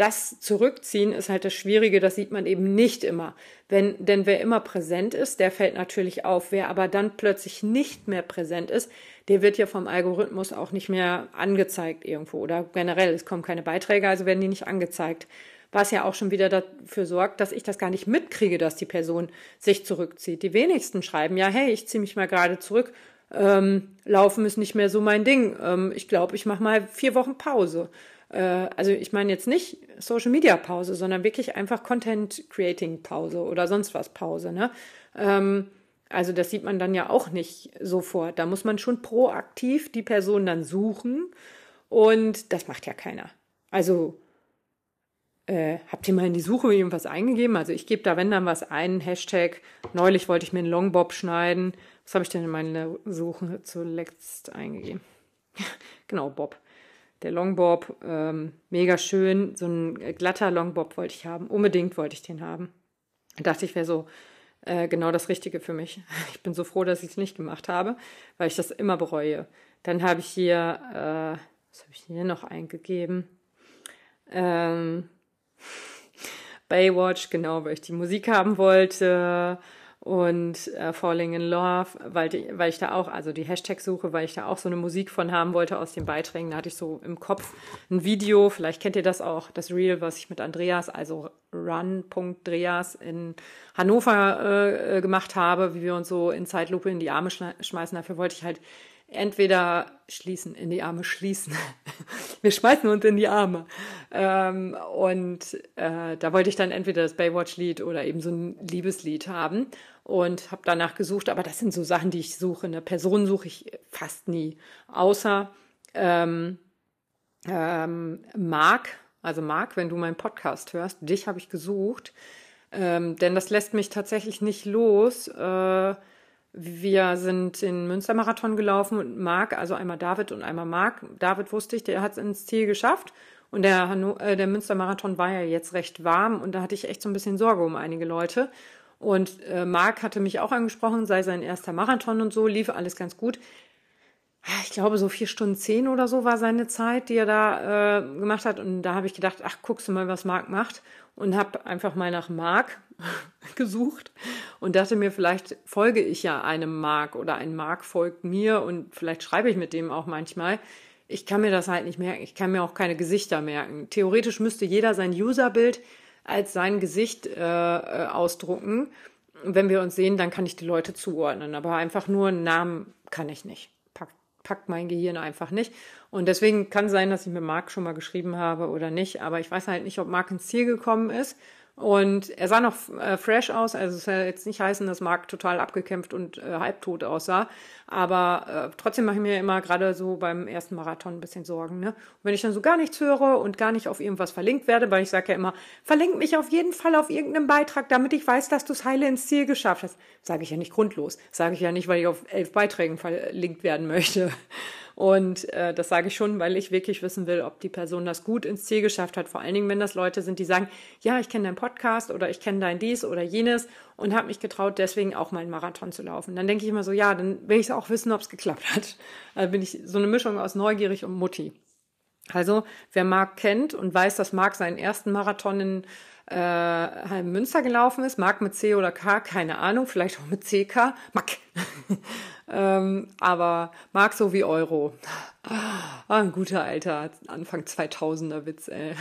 Speaker 1: Das Zurückziehen ist halt das Schwierige, das sieht man eben nicht immer. Wenn, denn wer immer präsent ist, der fällt natürlich auf. Wer aber dann plötzlich nicht mehr präsent ist, der wird ja vom Algorithmus auch nicht mehr angezeigt irgendwo oder generell, es kommen keine Beiträge, also werden die nicht angezeigt. Was ja auch schon wieder dafür sorgt, dass ich das gar nicht mitkriege, dass die Person sich zurückzieht. Die wenigsten schreiben ja, hey, ich ziehe mich mal gerade zurück. Ähm, Laufen ist nicht mehr so mein Ding. Ähm, ich glaube, ich mache mal vier Wochen Pause. Äh, also ich meine jetzt nicht Social Media Pause, sondern wirklich einfach Content Creating Pause oder sonst was Pause. Ne? Ähm, also das sieht man dann ja auch nicht sofort. Da muss man schon proaktiv die Person dann suchen und das macht ja keiner. Also äh, habt ihr mal in die Suche irgendwas eingegeben? Also ich gebe da, wenn dann was ein, Hashtag, neulich wollte ich mir einen Longbob schneiden. Was habe ich denn in meine Suche zuletzt eingegeben? genau, Bob. Der Longbob, ähm, mega schön. So ein glatter Longbob wollte ich haben. Unbedingt wollte ich den haben. Ich dachte ich, wäre so äh, genau das Richtige für mich. Ich bin so froh, dass ich es nicht gemacht habe, weil ich das immer bereue. Dann habe ich hier, äh, was habe ich hier noch eingegeben? Ähm, Baywatch, genau, weil ich die Musik haben wollte und äh, Falling in Love, weil, die, weil ich da auch, also die Hashtag-Suche, weil ich da auch so eine Musik von haben wollte aus den Beiträgen. Da hatte ich so im Kopf ein Video, vielleicht kennt ihr das auch, das Reel, was ich mit Andreas, also run.dreas in Hannover äh, äh, gemacht habe, wie wir uns so in Zeitlupe in die Arme schmeißen. Dafür wollte ich halt entweder schließen, in die Arme schließen. Wir schmeißen uns in die Arme. Ähm, und äh, da wollte ich dann entweder das Baywatch-Lied oder eben so ein Liebeslied haben und habe danach gesucht. Aber das sind so Sachen, die ich suche. Eine Person suche ich fast nie. Außer ähm, ähm, Marc, also Marc, wenn du meinen Podcast hörst, dich habe ich gesucht. Ähm, denn das lässt mich tatsächlich nicht los. Äh, wir sind den Münstermarathon gelaufen und Marc, also einmal David und einmal Marc. David wusste ich, der hat es ins Ziel geschafft. Und der, äh, der Münstermarathon war ja jetzt recht warm und da hatte ich echt so ein bisschen Sorge um einige Leute. Und äh, Marc hatte mich auch angesprochen, sei sein erster Marathon und so, lief alles ganz gut. Ich glaube, so vier Stunden zehn oder so war seine Zeit, die er da äh, gemacht hat. Und da habe ich gedacht, ach, guckst du mal, was Marc macht. Und habe einfach mal nach Marc gesucht und dachte mir, vielleicht folge ich ja einem Mark oder ein Mark folgt mir und vielleicht schreibe ich mit dem auch manchmal. Ich kann mir das halt nicht merken. Ich kann mir auch keine Gesichter merken. Theoretisch müsste jeder sein Userbild als sein Gesicht äh, äh ausdrucken. Wenn wir uns sehen, dann kann ich die Leute zuordnen. Aber einfach nur einen Namen kann ich nicht. Packt, packt mein Gehirn einfach nicht. Und deswegen kann sein, dass ich mit Marc schon mal geschrieben habe oder nicht. Aber ich weiß halt nicht, ob Marc ins Ziel gekommen ist. Und er sah noch äh, fresh aus, also es soll jetzt nicht heißen, dass Mark total abgekämpft und äh, halbtot aussah. Aber äh, trotzdem mache ich mir immer gerade so beim ersten Marathon ein bisschen Sorgen. Ne? Und wenn ich dann so gar nichts höre und gar nicht auf irgendwas verlinkt werde, weil ich sage ja immer, verlink mich auf jeden Fall auf irgendeinen Beitrag, damit ich weiß, dass du es heile ins Ziel geschafft hast. Sage ich ja nicht grundlos. Sage ich ja nicht, weil ich auf elf Beiträgen verlinkt werden möchte. Und äh, das sage ich schon, weil ich wirklich wissen will, ob die Person das gut ins Ziel geschafft hat. Vor allen Dingen, wenn das Leute sind, die sagen, ja, ich kenne deinen Podcast oder ich kenne dein dies oder jenes und habe mich getraut, deswegen auch mal einen Marathon zu laufen. Dann denke ich immer so, ja, dann will ich auch wissen, ob es geklappt hat. Also bin ich so eine Mischung aus neugierig und Mutti. Also, wer Marc kennt und weiß, dass Marc seinen ersten Marathon in äh, Münster gelaufen ist, Marc mit C oder K, keine Ahnung, vielleicht auch mit CK, Mack. ähm, aber Marc so wie Euro. Ah, ein guter alter Anfang 2000er Witz, ey.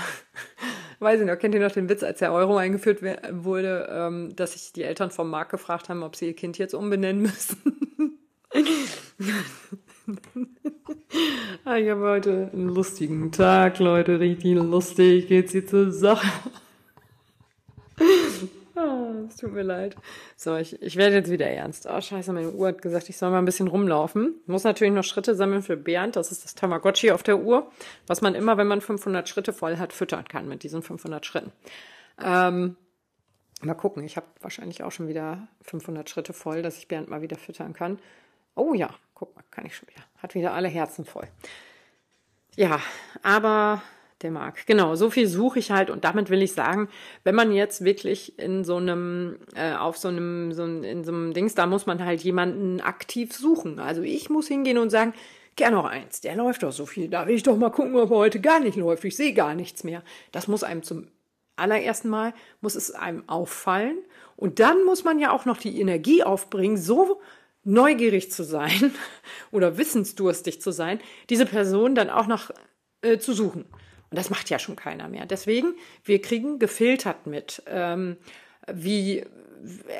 Speaker 1: Weiß ich noch, kennt ihr noch den Witz, als der Euro eingeführt wurde, ähm, dass sich die Eltern vom Markt gefragt haben, ob sie ihr Kind jetzt umbenennen müssen? Ah, ich habe heute einen lustigen Tag, Leute, richtig lustig, geht's hier zur Sache. Ah, es tut mir leid. So, ich, ich werde jetzt wieder ernst. Oh, scheiße, meine Uhr hat gesagt, ich soll mal ein bisschen rumlaufen. Muss natürlich noch Schritte sammeln für Bernd. Das ist das Tamagotchi auf der Uhr, was man immer, wenn man 500 Schritte voll hat, füttern kann mit diesen 500 Schritten. Ähm, mal gucken, ich habe wahrscheinlich auch schon wieder 500 Schritte voll, dass ich Bernd mal wieder füttern kann. Oh ja, guck mal, kann ich schon wieder. Hat wieder alle Herzen voll. Ja, aber der mag. Genau, so viel suche ich halt und damit will ich sagen, wenn man jetzt wirklich in so einem, äh, auf so einem, so in so einem Dings, da muss man halt jemanden aktiv suchen. Also ich muss hingehen und sagen, gern noch eins, der läuft doch so viel, da will ich doch mal gucken, ob er heute gar nicht läuft, ich sehe gar nichts mehr. Das muss einem zum allerersten Mal, muss es einem auffallen und dann muss man ja auch noch die Energie aufbringen, so neugierig zu sein oder wissensdurstig zu sein, diese Person dann auch noch äh, zu suchen. Und das macht ja schon keiner mehr. Deswegen, wir kriegen gefiltert mit, ähm, wie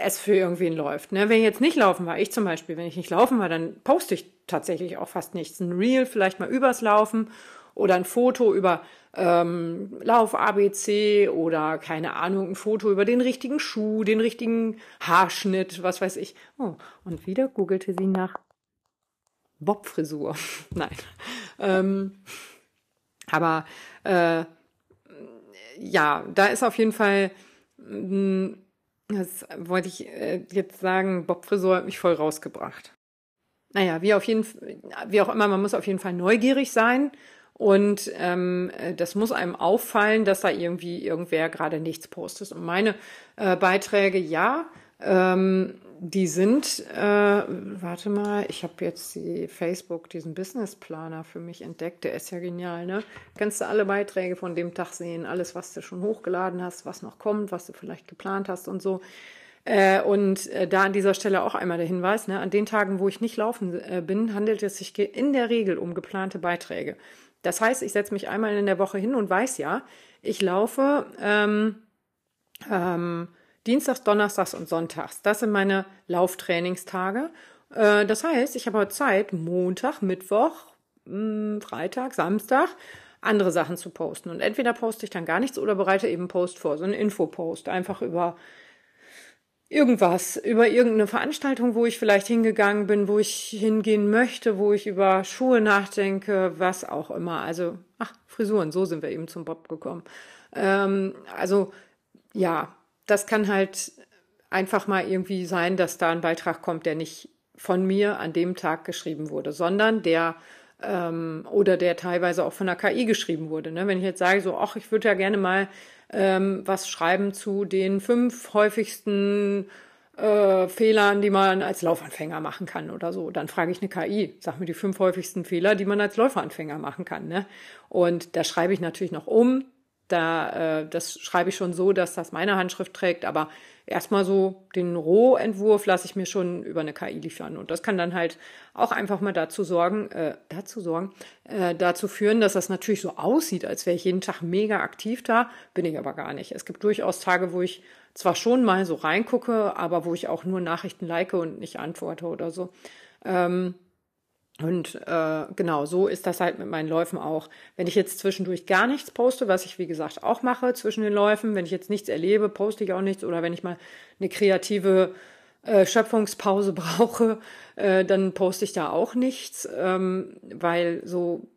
Speaker 1: es für irgendwen läuft. Ne? Wenn jetzt nicht laufen war, ich zum Beispiel, wenn ich nicht laufen war, dann poste ich tatsächlich auch fast nichts. Ein Reel vielleicht mal übers Laufen oder ein Foto über ähm, Lauf ABC oder keine Ahnung, ein Foto über den richtigen Schuh, den richtigen Haarschnitt, was weiß ich. Oh, und wieder googelte sie nach Bobfrisur. Nein. Ähm, aber äh, ja, da ist auf jeden Fall, mm, das wollte ich äh, jetzt sagen, Bob Frisur hat mich voll rausgebracht. Naja, wie auf jeden wie auch immer, man muss auf jeden Fall neugierig sein und ähm, das muss einem auffallen, dass da irgendwie irgendwer gerade nichts postet. Und meine äh, Beiträge, ja, ähm, die sind, äh, warte mal, ich habe jetzt die Facebook, diesen Business Planer für mich entdeckt. Der ist ja genial, ne? Kannst du alle Beiträge von dem Tag sehen, alles, was du schon hochgeladen hast, was noch kommt, was du vielleicht geplant hast und so. Äh, und äh, da an dieser Stelle auch einmal der Hinweis, ne, an den Tagen, wo ich nicht laufen äh, bin, handelt es sich in der Regel um geplante Beiträge. Das heißt, ich setze mich einmal in der Woche hin und weiß ja, ich laufe ähm, ähm, Dienstags, Donnerstags und Sonntags. Das sind meine Lauftrainingstage. Äh, das heißt, ich habe Zeit, Montag, Mittwoch, hm, Freitag, Samstag andere Sachen zu posten. Und entweder poste ich dann gar nichts oder bereite eben Post vor, so einen Infopost, einfach über irgendwas, über irgendeine Veranstaltung, wo ich vielleicht hingegangen bin, wo ich hingehen möchte, wo ich über Schuhe nachdenke, was auch immer. Also, ach, Frisuren, so sind wir eben zum Bob gekommen. Ähm, also, ja, das kann halt einfach mal irgendwie sein, dass da ein Beitrag kommt, der nicht von mir an dem Tag geschrieben wurde, sondern der ähm, oder der teilweise auch von der KI geschrieben wurde. Ne? Wenn ich jetzt sage, so, ach, ich würde ja gerne mal ähm, was schreiben zu den fünf häufigsten äh, Fehlern, die man als Laufanfänger machen kann oder so. Dann frage ich eine KI, sag mir die fünf häufigsten Fehler, die man als Läuferanfänger machen kann. Ne? Und da schreibe ich natürlich noch um, da, äh, das schreibe ich schon so, dass das meine Handschrift trägt, aber erstmal so den Rohentwurf lasse ich mir schon über eine KI liefern. Und das kann dann halt auch einfach mal dazu sorgen, äh, dazu sorgen, äh, dazu führen, dass das natürlich so aussieht, als wäre ich jeden Tag mega aktiv da, bin ich aber gar nicht. Es gibt durchaus Tage, wo ich zwar schon mal so reingucke, aber wo ich auch nur Nachrichten like und nicht antworte oder so. Ähm, und äh, genau, so ist das halt mit meinen Läufen auch. Wenn ich jetzt zwischendurch gar nichts poste, was ich wie gesagt auch mache zwischen den Läufen, wenn ich jetzt nichts erlebe, poste ich auch nichts. Oder wenn ich mal eine kreative äh, Schöpfungspause brauche, äh, dann poste ich da auch nichts, ähm, weil so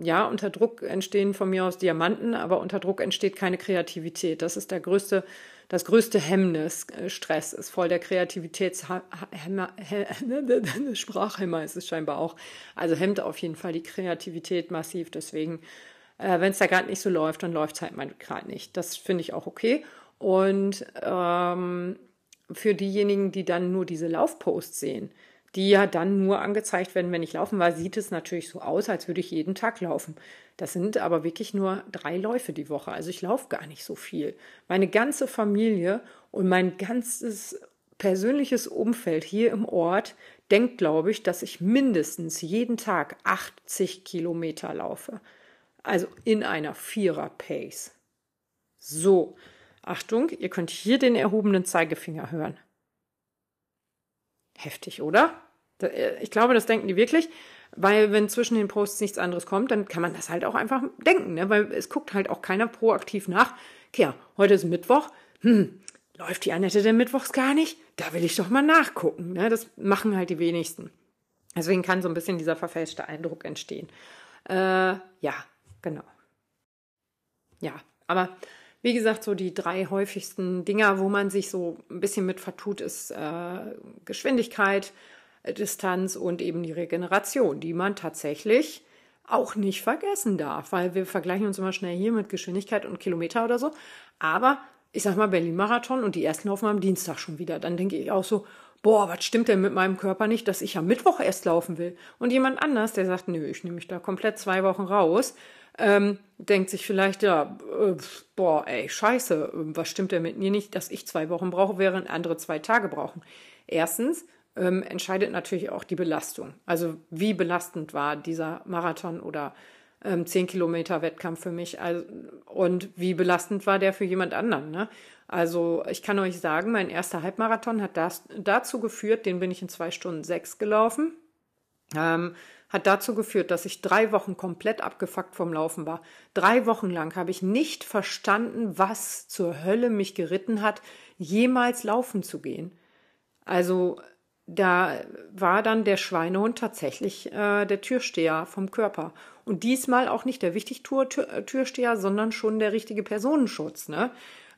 Speaker 1: ja, unter Druck entstehen von mir aus Diamanten, aber unter Druck entsteht keine Kreativität. Das ist der größte das größte Hemmnis. Äh, Stress ist voll der Kreativitätshemmer, Sprachhemmer ist es scheinbar auch. Also hemmt auf jeden Fall die Kreativität massiv. Deswegen, äh, wenn es da gerade nicht so läuft, dann läuft es halt mal gerade nicht. Das finde ich auch okay. Und ähm, für diejenigen, die dann nur diese Laufposts sehen, die ja dann nur angezeigt werden, wenn ich laufen war, sieht es natürlich so aus, als würde ich jeden Tag laufen. Das sind aber wirklich nur drei Läufe die Woche. Also ich laufe gar nicht so viel. Meine ganze Familie und mein ganzes persönliches Umfeld hier im Ort denkt, glaube ich, dass ich mindestens jeden Tag 80 Kilometer laufe. Also in einer Vierer-Pace. So, Achtung, ihr könnt hier den erhobenen Zeigefinger hören. Heftig, oder? Äh, ich glaube, das denken die wirklich, weil wenn zwischen den Posts nichts anderes kommt, dann kann man das halt auch einfach denken, ne? weil es guckt halt auch keiner proaktiv nach. Okay, heute ist Mittwoch, hm, läuft die Annette denn mittwochs gar nicht? Da will ich doch mal nachgucken. Ne? Das machen halt die wenigsten. Deswegen kann so ein bisschen dieser verfälschte Eindruck entstehen. Äh, ja, genau. Ja, aber wie gesagt, so die drei häufigsten Dinger, wo man sich so ein bisschen mit vertut, ist äh, Geschwindigkeit, Distanz und eben die Regeneration, die man tatsächlich auch nicht vergessen darf, weil wir vergleichen uns immer schnell hier mit Geschwindigkeit und Kilometer oder so. Aber ich sag mal Berlin-Marathon und die ersten laufen am Dienstag schon wieder. Dann denke ich auch so, boah, was stimmt denn mit meinem Körper nicht, dass ich am Mittwoch erst laufen will? Und jemand anders, der sagt, nö, ich nehme mich da komplett zwei Wochen raus, ähm, denkt sich vielleicht, ja, äh, boah, ey, scheiße, was stimmt denn mit mir nicht, dass ich zwei Wochen brauche, während andere zwei Tage brauchen? Erstens ähm, entscheidet natürlich auch die Belastung. Also wie belastend war dieser Marathon oder ähm, 10 Kilometer Wettkampf für mich also, und wie belastend war der für jemand anderen. Ne? Also ich kann euch sagen, mein erster Halbmarathon hat das, dazu geführt, den bin ich in zwei Stunden sechs gelaufen, ähm, hat dazu geführt, dass ich drei Wochen komplett abgefuckt vom Laufen war. Drei Wochen lang habe ich nicht verstanden, was zur Hölle mich geritten hat, jemals laufen zu gehen. Also da war dann der Schweinehund tatsächlich äh, der Türsteher vom Körper. Und diesmal auch nicht der Wichtigtour-Türsteher, sondern schon der richtige Personenschutz, ne?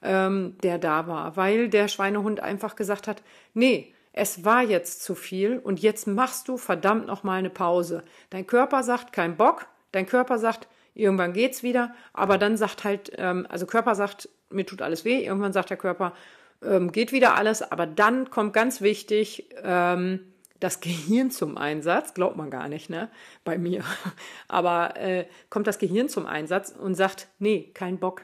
Speaker 1: Ähm, der da war, weil der Schweinehund einfach gesagt hat, nee, es war jetzt zu viel und jetzt machst du verdammt noch mal eine Pause. Dein Körper sagt kein Bock, dein Körper sagt, irgendwann geht's wieder, aber dann sagt halt, ähm, also Körper sagt, mir tut alles weh, irgendwann sagt der Körper, ähm, geht wieder alles, aber dann kommt ganz wichtig ähm, das Gehirn zum Einsatz, glaubt man gar nicht, ne? Bei mir. Aber äh, kommt das Gehirn zum Einsatz und sagt, nee, kein Bock.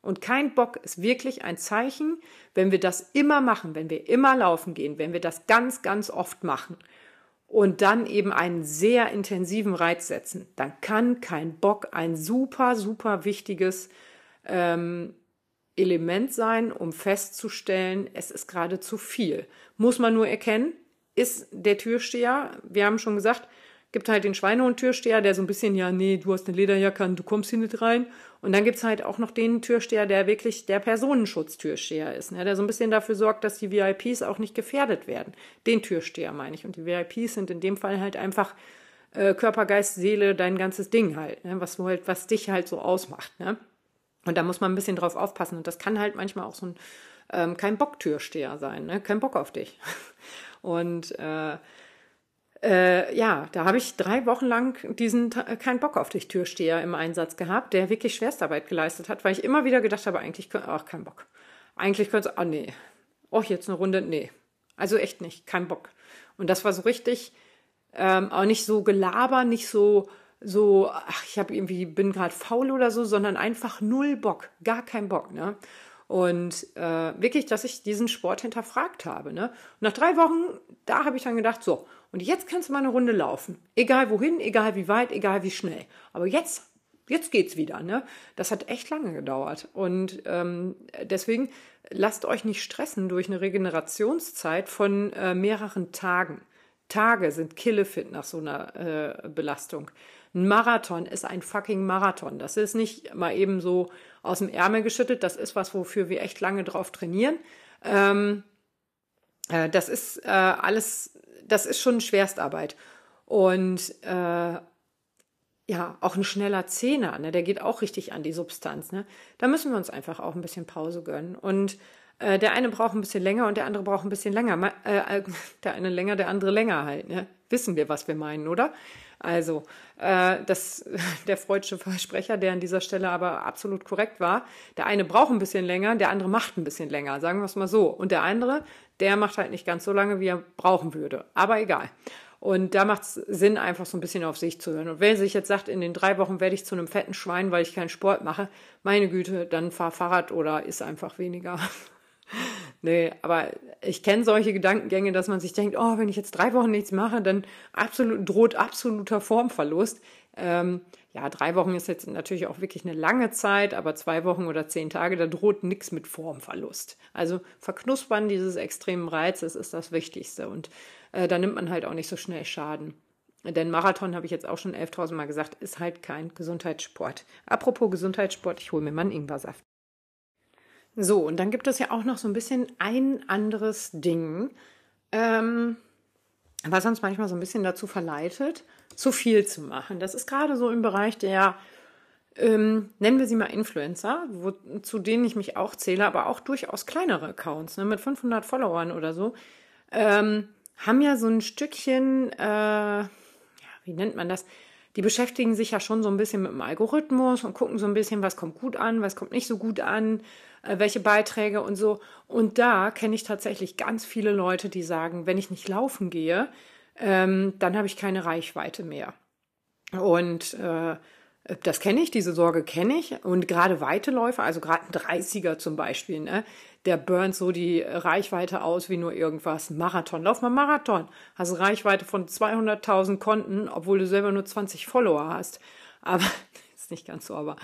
Speaker 1: Und kein Bock ist wirklich ein Zeichen, wenn wir das immer machen, wenn wir immer laufen gehen, wenn wir das ganz, ganz oft machen und dann eben einen sehr intensiven Reiz setzen, dann kann kein Bock ein super, super wichtiges ähm, Element sein, um festzustellen, es ist gerade zu viel. Muss man nur erkennen, ist der Türsteher, wir haben schon gesagt, gibt halt den Schweinehund-Türsteher, der so ein bisschen, ja, nee, du hast eine Lederjacke, du kommst hier nicht rein. Und dann gibt's halt auch noch den Türsteher, der wirklich der Personenschutz-Türsteher ist, ne, der so ein bisschen dafür sorgt, dass die VIPs auch nicht gefährdet werden. Den Türsteher meine ich. Und die VIPs sind in dem Fall halt einfach äh, Körper, Geist, Seele, dein ganzes Ding halt, ne, was, halt, was dich halt so ausmacht. Ne? Und da muss man ein bisschen drauf aufpassen. Und das kann halt manchmal auch so ein ähm, kein Bock-Türsteher sein, ne? kein Bock auf dich. Und äh, äh, ja, da habe ich drei Wochen lang diesen kein Bock auf dich Türsteher im Einsatz gehabt, der wirklich Schwerstarbeit geleistet hat, weil ich immer wieder gedacht habe, eigentlich ach, kein Bock. Eigentlich könnte, ah, nee. Oh, jetzt eine Runde, nee. Also echt nicht, kein Bock. Und das war so richtig, ähm, auch nicht so Gelaber, nicht so, so, ach, ich habe irgendwie, bin gerade faul oder so, sondern einfach null Bock, gar kein Bock, ne? Und äh, wirklich, dass ich diesen Sport hinterfragt habe. Ne? Und nach drei Wochen, da habe ich dann gedacht, so, und jetzt kannst du mal eine Runde laufen. Egal wohin, egal wie weit, egal wie schnell. Aber jetzt, jetzt geht's wieder. Ne? Das hat echt lange gedauert. Und ähm, deswegen lasst euch nicht stressen durch eine Regenerationszeit von äh, mehreren Tagen. Tage sind killefit nach so einer äh, Belastung. Ein Marathon ist ein fucking Marathon. Das ist nicht mal eben so aus dem Ärmel geschüttet. Das ist was, wofür wir echt lange drauf trainieren. Ähm, äh, das ist äh, alles, das ist schon Schwerstarbeit. Und äh, ja, auch ein schneller Zehner, ne, der geht auch richtig an die Substanz. Ne? Da müssen wir uns einfach auch ein bisschen Pause gönnen. Und äh, der eine braucht ein bisschen länger und der andere braucht ein bisschen länger. Äh, der eine länger, der andere länger halt. Ne? Wissen wir, was wir meinen, oder? Also, äh, das, der freudsche Versprecher, der an dieser Stelle aber absolut korrekt war, der eine braucht ein bisschen länger, der andere macht ein bisschen länger, sagen wir es mal so. Und der andere, der macht halt nicht ganz so lange, wie er brauchen würde. Aber egal. Und da macht es Sinn, einfach so ein bisschen auf sich zu hören. Und wer sich jetzt sagt, in den drei Wochen werde ich zu einem fetten Schwein, weil ich keinen Sport mache, meine Güte, dann fahr Fahrrad oder isst einfach weniger. Nee, aber ich kenne solche Gedankengänge, dass man sich denkt, oh, wenn ich jetzt drei Wochen nichts mache, dann absolut, droht absoluter Formverlust. Ähm, ja, drei Wochen ist jetzt natürlich auch wirklich eine lange Zeit, aber zwei Wochen oder zehn Tage, da droht nichts mit Formverlust. Also verknuspern dieses extremen Reizes ist das Wichtigste und äh, da nimmt man halt auch nicht so schnell Schaden. Denn Marathon, habe ich jetzt auch schon 11.000 Mal gesagt, ist halt kein Gesundheitssport. Apropos Gesundheitssport, ich hole mir mal einen Ingwersaft. So, und dann gibt es ja auch noch so ein bisschen ein anderes Ding, ähm, was uns manchmal so ein bisschen dazu verleitet, zu viel zu machen. Das ist gerade so im Bereich der, ähm, nennen wir sie mal Influencer, wo, zu denen ich mich auch zähle, aber auch durchaus kleinere Accounts, ne, mit 500 Followern oder so, ähm, haben ja so ein Stückchen, äh, ja, wie nennt man das? Die beschäftigen sich ja schon so ein bisschen mit dem Algorithmus und gucken so ein bisschen, was kommt gut an, was kommt nicht so gut an, welche Beiträge und so. Und da kenne ich tatsächlich ganz viele Leute, die sagen, wenn ich nicht laufen gehe, ähm, dann habe ich keine Reichweite mehr. Und äh, das kenne ich, diese Sorge kenne ich. Und gerade Weiteläufer, also gerade ein 30er zum Beispiel, ne, der burnt so die Reichweite aus wie nur irgendwas. Marathon, lauf mal Marathon. Hast Reichweite von 200.000 Konten, obwohl du selber nur 20 Follower hast. Aber ist nicht ganz so, aber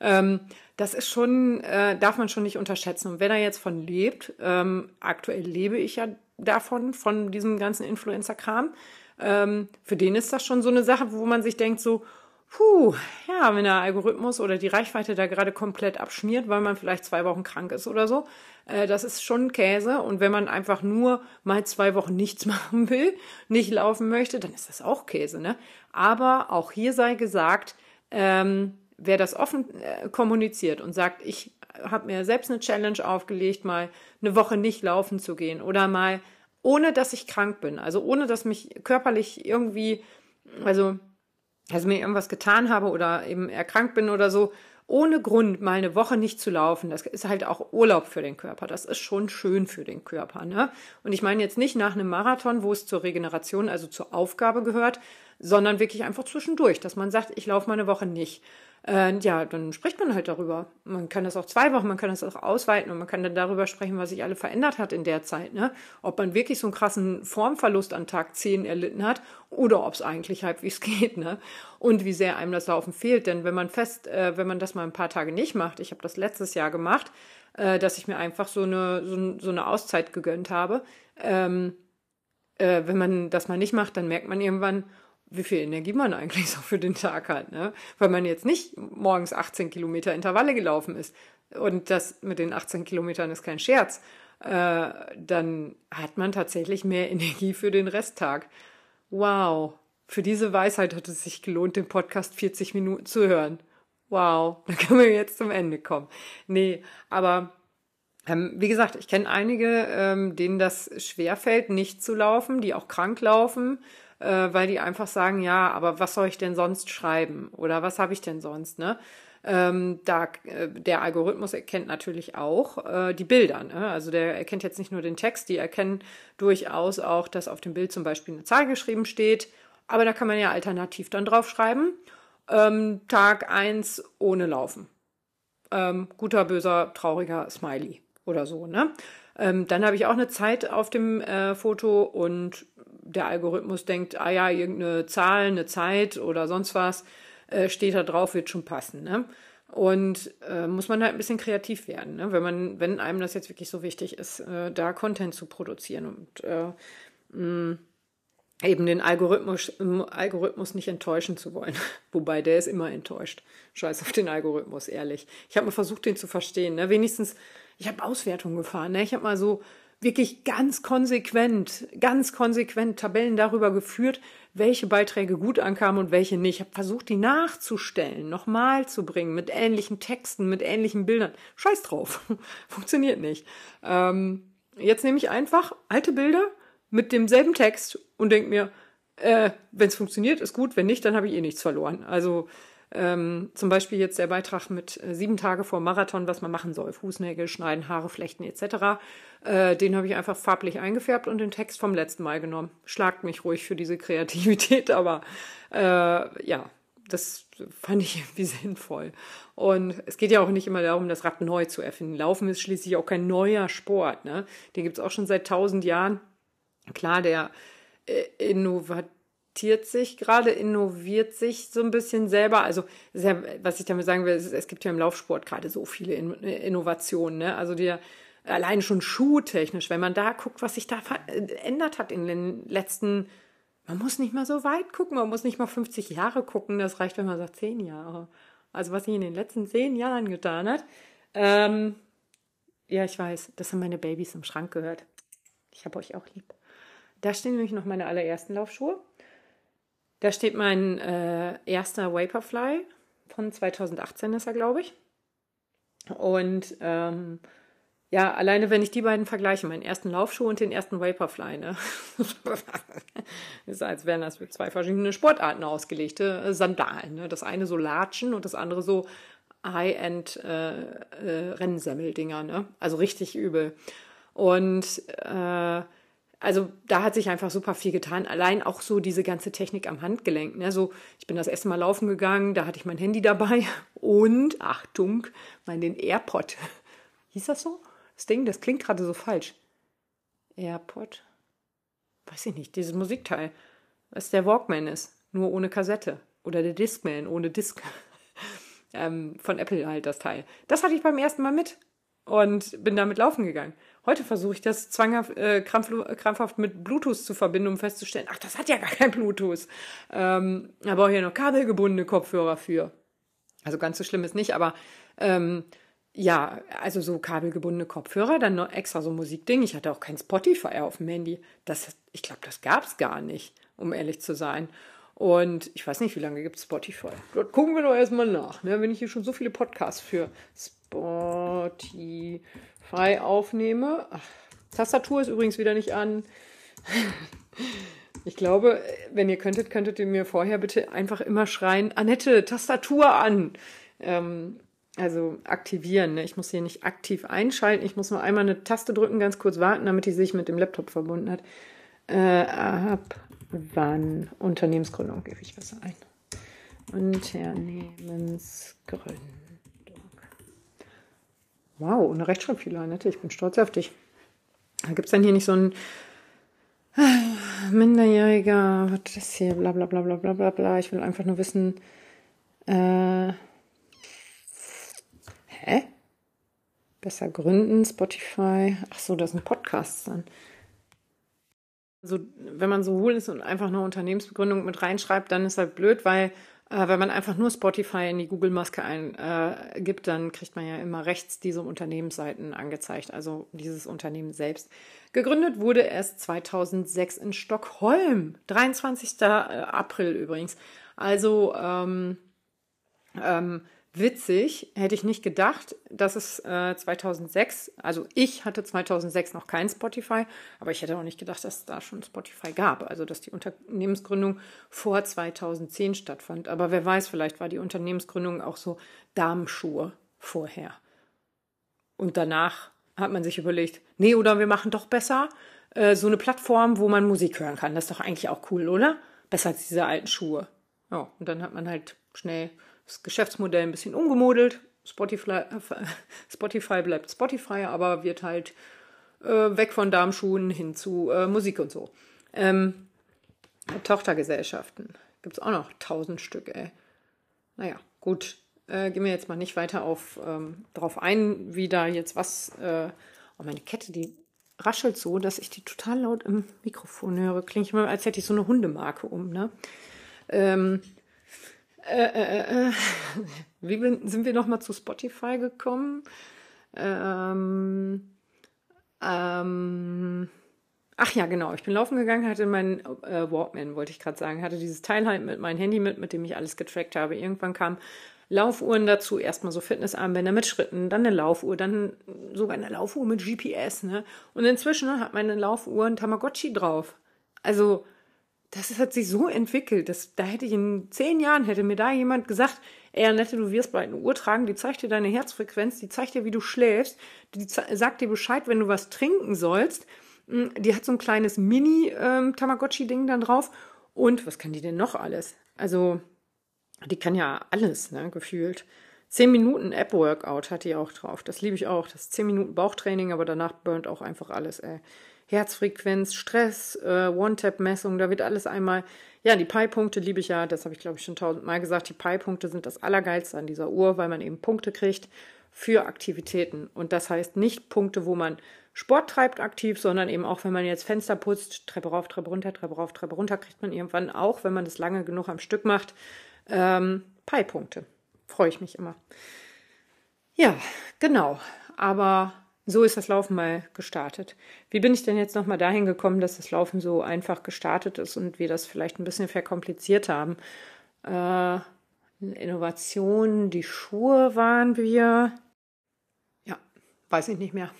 Speaker 1: ähm, das ist schon, äh, darf man schon nicht unterschätzen. Und wer da jetzt von lebt, ähm, aktuell lebe ich ja davon, von diesem ganzen Influencer-Kram, ähm, für den ist das schon so eine Sache, wo man sich denkt so, puh, ja, wenn der Algorithmus oder die Reichweite da gerade komplett abschmiert, weil man vielleicht zwei Wochen krank ist oder so, äh, das ist schon Käse. Und wenn man einfach nur mal zwei Wochen nichts machen will, nicht laufen möchte, dann ist das auch Käse, ne? Aber auch hier sei gesagt, ähm, wer das offen äh, kommuniziert und sagt, ich habe mir selbst eine Challenge aufgelegt, mal eine Woche nicht laufen zu gehen oder mal ohne dass ich krank bin, also ohne dass mich körperlich irgendwie, also dass mir irgendwas getan habe oder eben erkrankt bin oder so, ohne Grund mal eine Woche nicht zu laufen, das ist halt auch Urlaub für den Körper. Das ist schon schön für den Körper. Ne? Und ich meine jetzt nicht nach einem Marathon, wo es zur Regeneration, also zur Aufgabe gehört, sondern wirklich einfach zwischendurch, dass man sagt, ich laufe mal eine Woche nicht. Äh, ja, dann spricht man halt darüber. Man kann das auch zwei Wochen, man kann das auch ausweiten und man kann dann darüber sprechen, was sich alle verändert hat in der Zeit. Ne? Ob man wirklich so einen krassen Formverlust an Tag 10 erlitten hat oder ob es eigentlich halbwegs geht. Ne? Und wie sehr einem das Laufen fehlt. Denn wenn man fest, äh, wenn man das mal ein paar Tage nicht macht, ich habe das letztes Jahr gemacht, äh, dass ich mir einfach so eine, so, so eine Auszeit gegönnt habe. Ähm, äh, wenn man das mal nicht macht, dann merkt man irgendwann, wie viel Energie man eigentlich so für den Tag hat, ne? Weil man jetzt nicht morgens 18 Kilometer Intervalle gelaufen ist und das mit den 18 Kilometern ist kein Scherz, äh, dann hat man tatsächlich mehr Energie für den Resttag. Wow, für diese Weisheit hat es sich gelohnt, den Podcast 40 Minuten zu hören. Wow, da können wir jetzt zum Ende kommen. Nee, aber ähm, wie gesagt, ich kenne einige, ähm, denen das schwerfällt, nicht zu laufen, die auch krank laufen äh, weil die einfach sagen, ja, aber was soll ich denn sonst schreiben oder was habe ich denn sonst, ne? Ähm, da, äh, der Algorithmus erkennt natürlich auch äh, die Bilder. Ne? Also der erkennt jetzt nicht nur den Text, die erkennen durchaus auch, dass auf dem Bild zum Beispiel eine Zahl geschrieben steht. Aber da kann man ja alternativ dann drauf schreiben. Ähm, Tag 1 ohne Laufen. Ähm, guter, böser, trauriger Smiley oder so. Ne? Ähm, dann habe ich auch eine Zeit auf dem äh, Foto und der Algorithmus denkt, ah ja, irgendeine Zahl, eine Zeit oder sonst was äh, steht da drauf, wird schon passen. Ne? Und äh, muss man halt ein bisschen kreativ werden, ne? wenn man, wenn einem das jetzt wirklich so wichtig ist, äh, da Content zu produzieren und äh, mh, eben den Algorithmus, Algorithmus nicht enttäuschen zu wollen. Wobei der ist immer enttäuscht. Scheiß auf den Algorithmus, ehrlich. Ich habe mal versucht, den zu verstehen. Ne? Wenigstens, ich habe Auswertungen gefahren. Ne? Ich habe mal so wirklich ganz konsequent, ganz konsequent Tabellen darüber geführt, welche Beiträge gut ankamen und welche nicht. Ich habe versucht, die nachzustellen, nochmal zu bringen, mit ähnlichen Texten, mit ähnlichen Bildern. Scheiß drauf. Funktioniert nicht. Ähm, jetzt nehme ich einfach alte Bilder mit demselben Text und denke mir, äh, wenn es funktioniert, ist gut, wenn nicht, dann habe ich eh nichts verloren. Also ähm, zum Beispiel jetzt der Beitrag mit äh, sieben Tage vor Marathon, was man machen soll. Fußnägel schneiden, Haare flechten etc. Äh, den habe ich einfach farblich eingefärbt und den Text vom letzten Mal genommen. Schlagt mich ruhig für diese Kreativität, aber äh, ja, das fand ich irgendwie sinnvoll. Und es geht ja auch nicht immer darum, das Rad neu zu erfinden. Laufen ist schließlich auch kein neuer Sport. Ne? Den gibt es auch schon seit tausend Jahren. Klar, der äh, Innovat adaptiert sich gerade, innoviert sich so ein bisschen selber. Also, ja, was ich damit sagen will, es, es gibt ja im Laufsport gerade so viele in, Innovationen. Ne? Also, die allein schon schuhtechnisch, wenn man da guckt, was sich da verändert hat in den letzten, man muss nicht mal so weit gucken, man muss nicht mal 50 Jahre gucken, das reicht, wenn man sagt 10 Jahre. Also, was sich in den letzten 10 Jahren getan hat. Ähm, ja, ich weiß, das haben meine Babys im Schrank gehört. Ich habe euch auch lieb. Da stehen nämlich noch meine allerersten Laufschuhe. Da steht mein äh, erster Vaporfly von 2018 ist er, glaube ich. Und ähm, ja, alleine wenn ich die beiden vergleiche, meinen ersten Laufschuh und den ersten Vaporfly, ne? ist als wären das für zwei verschiedene Sportarten ausgelegte äh, Sandalen. Ne? Das eine so Latschen und das andere so High-End äh, äh, Rennsemmeldinger, ne? Also richtig übel. Und äh, also da hat sich einfach super viel getan. Allein auch so diese ganze Technik am Handgelenk. Ne? So, ich bin das erste Mal laufen gegangen, da hatte ich mein Handy dabei und, Achtung, meinen AirPod. Hieß das so? Das Ding, das klingt gerade so falsch. AirPod? Weiß ich nicht, dieses Musikteil. Was der Walkman ist, nur ohne Kassette. Oder der Discman ohne Disc. ähm, von Apple halt das Teil. Das hatte ich beim ersten Mal mit und bin damit laufen gegangen. Heute versuche ich das zwanghaft, äh, krampfhaft mit Bluetooth zu verbinden, um festzustellen, ach, das hat ja gar kein Bluetooth. Ähm, brauche ich ja noch kabelgebundene Kopfhörer für. Also ganz so schlimm ist nicht, aber ähm, ja, also so kabelgebundene Kopfhörer, dann noch extra so Musikding. Ich hatte auch kein Spotify auf dem Handy. Das, ich glaube, das gab es gar nicht, um ehrlich zu sein. Und ich weiß nicht, wie lange gibt es Spotify. Dort gucken wir doch erstmal nach. Ne? Wenn ich hier schon so viele Podcasts für Spotify aufnehme. Ach, Tastatur ist übrigens wieder nicht an. Ich glaube, wenn ihr könntet, könntet ihr mir vorher bitte einfach immer schreien, Annette, Tastatur an. Ähm, also aktivieren. Ne? Ich muss hier nicht aktiv einschalten. Ich muss nur einmal eine Taste drücken, ganz kurz warten, damit die sich mit dem Laptop verbunden hat. Äh, ab wann? Unternehmensgründung gebe ich was ein. Unternehmensgründung. Wow, eine Rechtschreibfehler, Annette. Ich bin stolz auf dich. Gibt es denn hier nicht so ein äh, Minderjähriger, was ist das hier, bla bla bla bla bla bla bla. Ich will einfach nur wissen, äh, hä? Besser gründen, Spotify. Ach so, das sind Podcasts dann. Also, wenn man so hohl ist und einfach eine Unternehmensbegründung mit reinschreibt, dann ist halt blöd, weil äh, wenn man einfach nur Spotify in die Google-Maske eingibt, äh, dann kriegt man ja immer rechts diese Unternehmensseiten angezeigt, also dieses Unternehmen selbst. Gegründet wurde es 2006 in Stockholm, 23. Äh, April übrigens. Also ähm, ähm, witzig, hätte ich nicht gedacht, dass es äh, 2006, also ich hatte 2006 noch kein Spotify, aber ich hätte auch nicht gedacht, dass es da schon Spotify gab, also dass die Unternehmensgründung vor 2010 stattfand. Aber wer weiß, vielleicht war die Unternehmensgründung auch so Damenschuhe vorher. Und danach hat man sich überlegt, nee, oder wir machen doch besser äh, so eine Plattform, wo man Musik hören kann. Das ist doch eigentlich auch cool, oder? Besser als diese alten Schuhe. Ja, und dann hat man halt schnell das Geschäftsmodell ein bisschen umgemodelt. Spotify, Spotify bleibt Spotify, aber wird halt äh, weg von Darmschuhen hin zu äh, Musik und so. Ähm, Tochtergesellschaften gibt es auch noch tausend Stück, ey. Naja, gut. Äh, gehen wir jetzt mal nicht weiter auf, ähm, drauf ein, wie da jetzt was. Äh, oh, meine Kette, die raschelt so, dass ich die total laut im Mikrofon höre. Klingt immer, als hätte ich so eine Hundemarke um, ne? Ähm, äh, äh, äh, wie bin, sind wir nochmal zu Spotify gekommen? Ähm, ähm, ach ja, genau. Ich bin laufen gegangen, hatte meinen äh, Walkman, wollte ich gerade sagen, hatte dieses Teil halt mit meinem Handy mit, mit dem ich alles getrackt habe. Irgendwann kamen Laufuhren dazu, erstmal so Fitnessarmbänder mit Schritten, dann eine Laufuhr, dann sogar eine Laufuhr mit GPS, ne? Und inzwischen hat meine Laufuhr ein Tamagotchi drauf. Also das hat sich so entwickelt, dass da hätte ich in zehn Jahren, hätte mir da jemand gesagt, ey Annette, du wirst bald eine Uhr tragen, die zeigt dir deine Herzfrequenz, die zeigt dir, wie du schläfst, die sagt dir Bescheid, wenn du was trinken sollst. Hm, die hat so ein kleines Mini-Tamagotchi-Ding ähm, dann drauf. Und was kann die denn noch alles? Also, die kann ja alles, ne, gefühlt. Zehn Minuten App-Workout hat die auch drauf. Das liebe ich auch. Das ist zehn Minuten Bauchtraining, aber danach burnt auch einfach alles, ey. Herzfrequenz, Stress, äh, One-Tap-Messung, da wird alles einmal. Ja, die Pi-Punkte liebe ich ja, das habe ich glaube ich schon tausendmal gesagt. Die Pi-Punkte sind das Allergeilste an dieser Uhr, weil man eben Punkte kriegt für Aktivitäten. Und das heißt nicht Punkte, wo man Sport treibt aktiv, sondern eben auch, wenn man jetzt Fenster putzt, Treppe rauf, Treppe runter, Treppe rauf, Treppe runter, kriegt man irgendwann auch, wenn man das lange genug am Stück macht, ähm, Pi-Punkte. Freue ich mich immer. Ja, genau. Aber so ist das Laufen mal gestartet. Wie bin ich denn jetzt nochmal dahin gekommen, dass das Laufen so einfach gestartet ist und wir das vielleicht ein bisschen verkompliziert haben? Äh, Innovation, die Schuhe waren wir. Ja, weiß ich nicht mehr.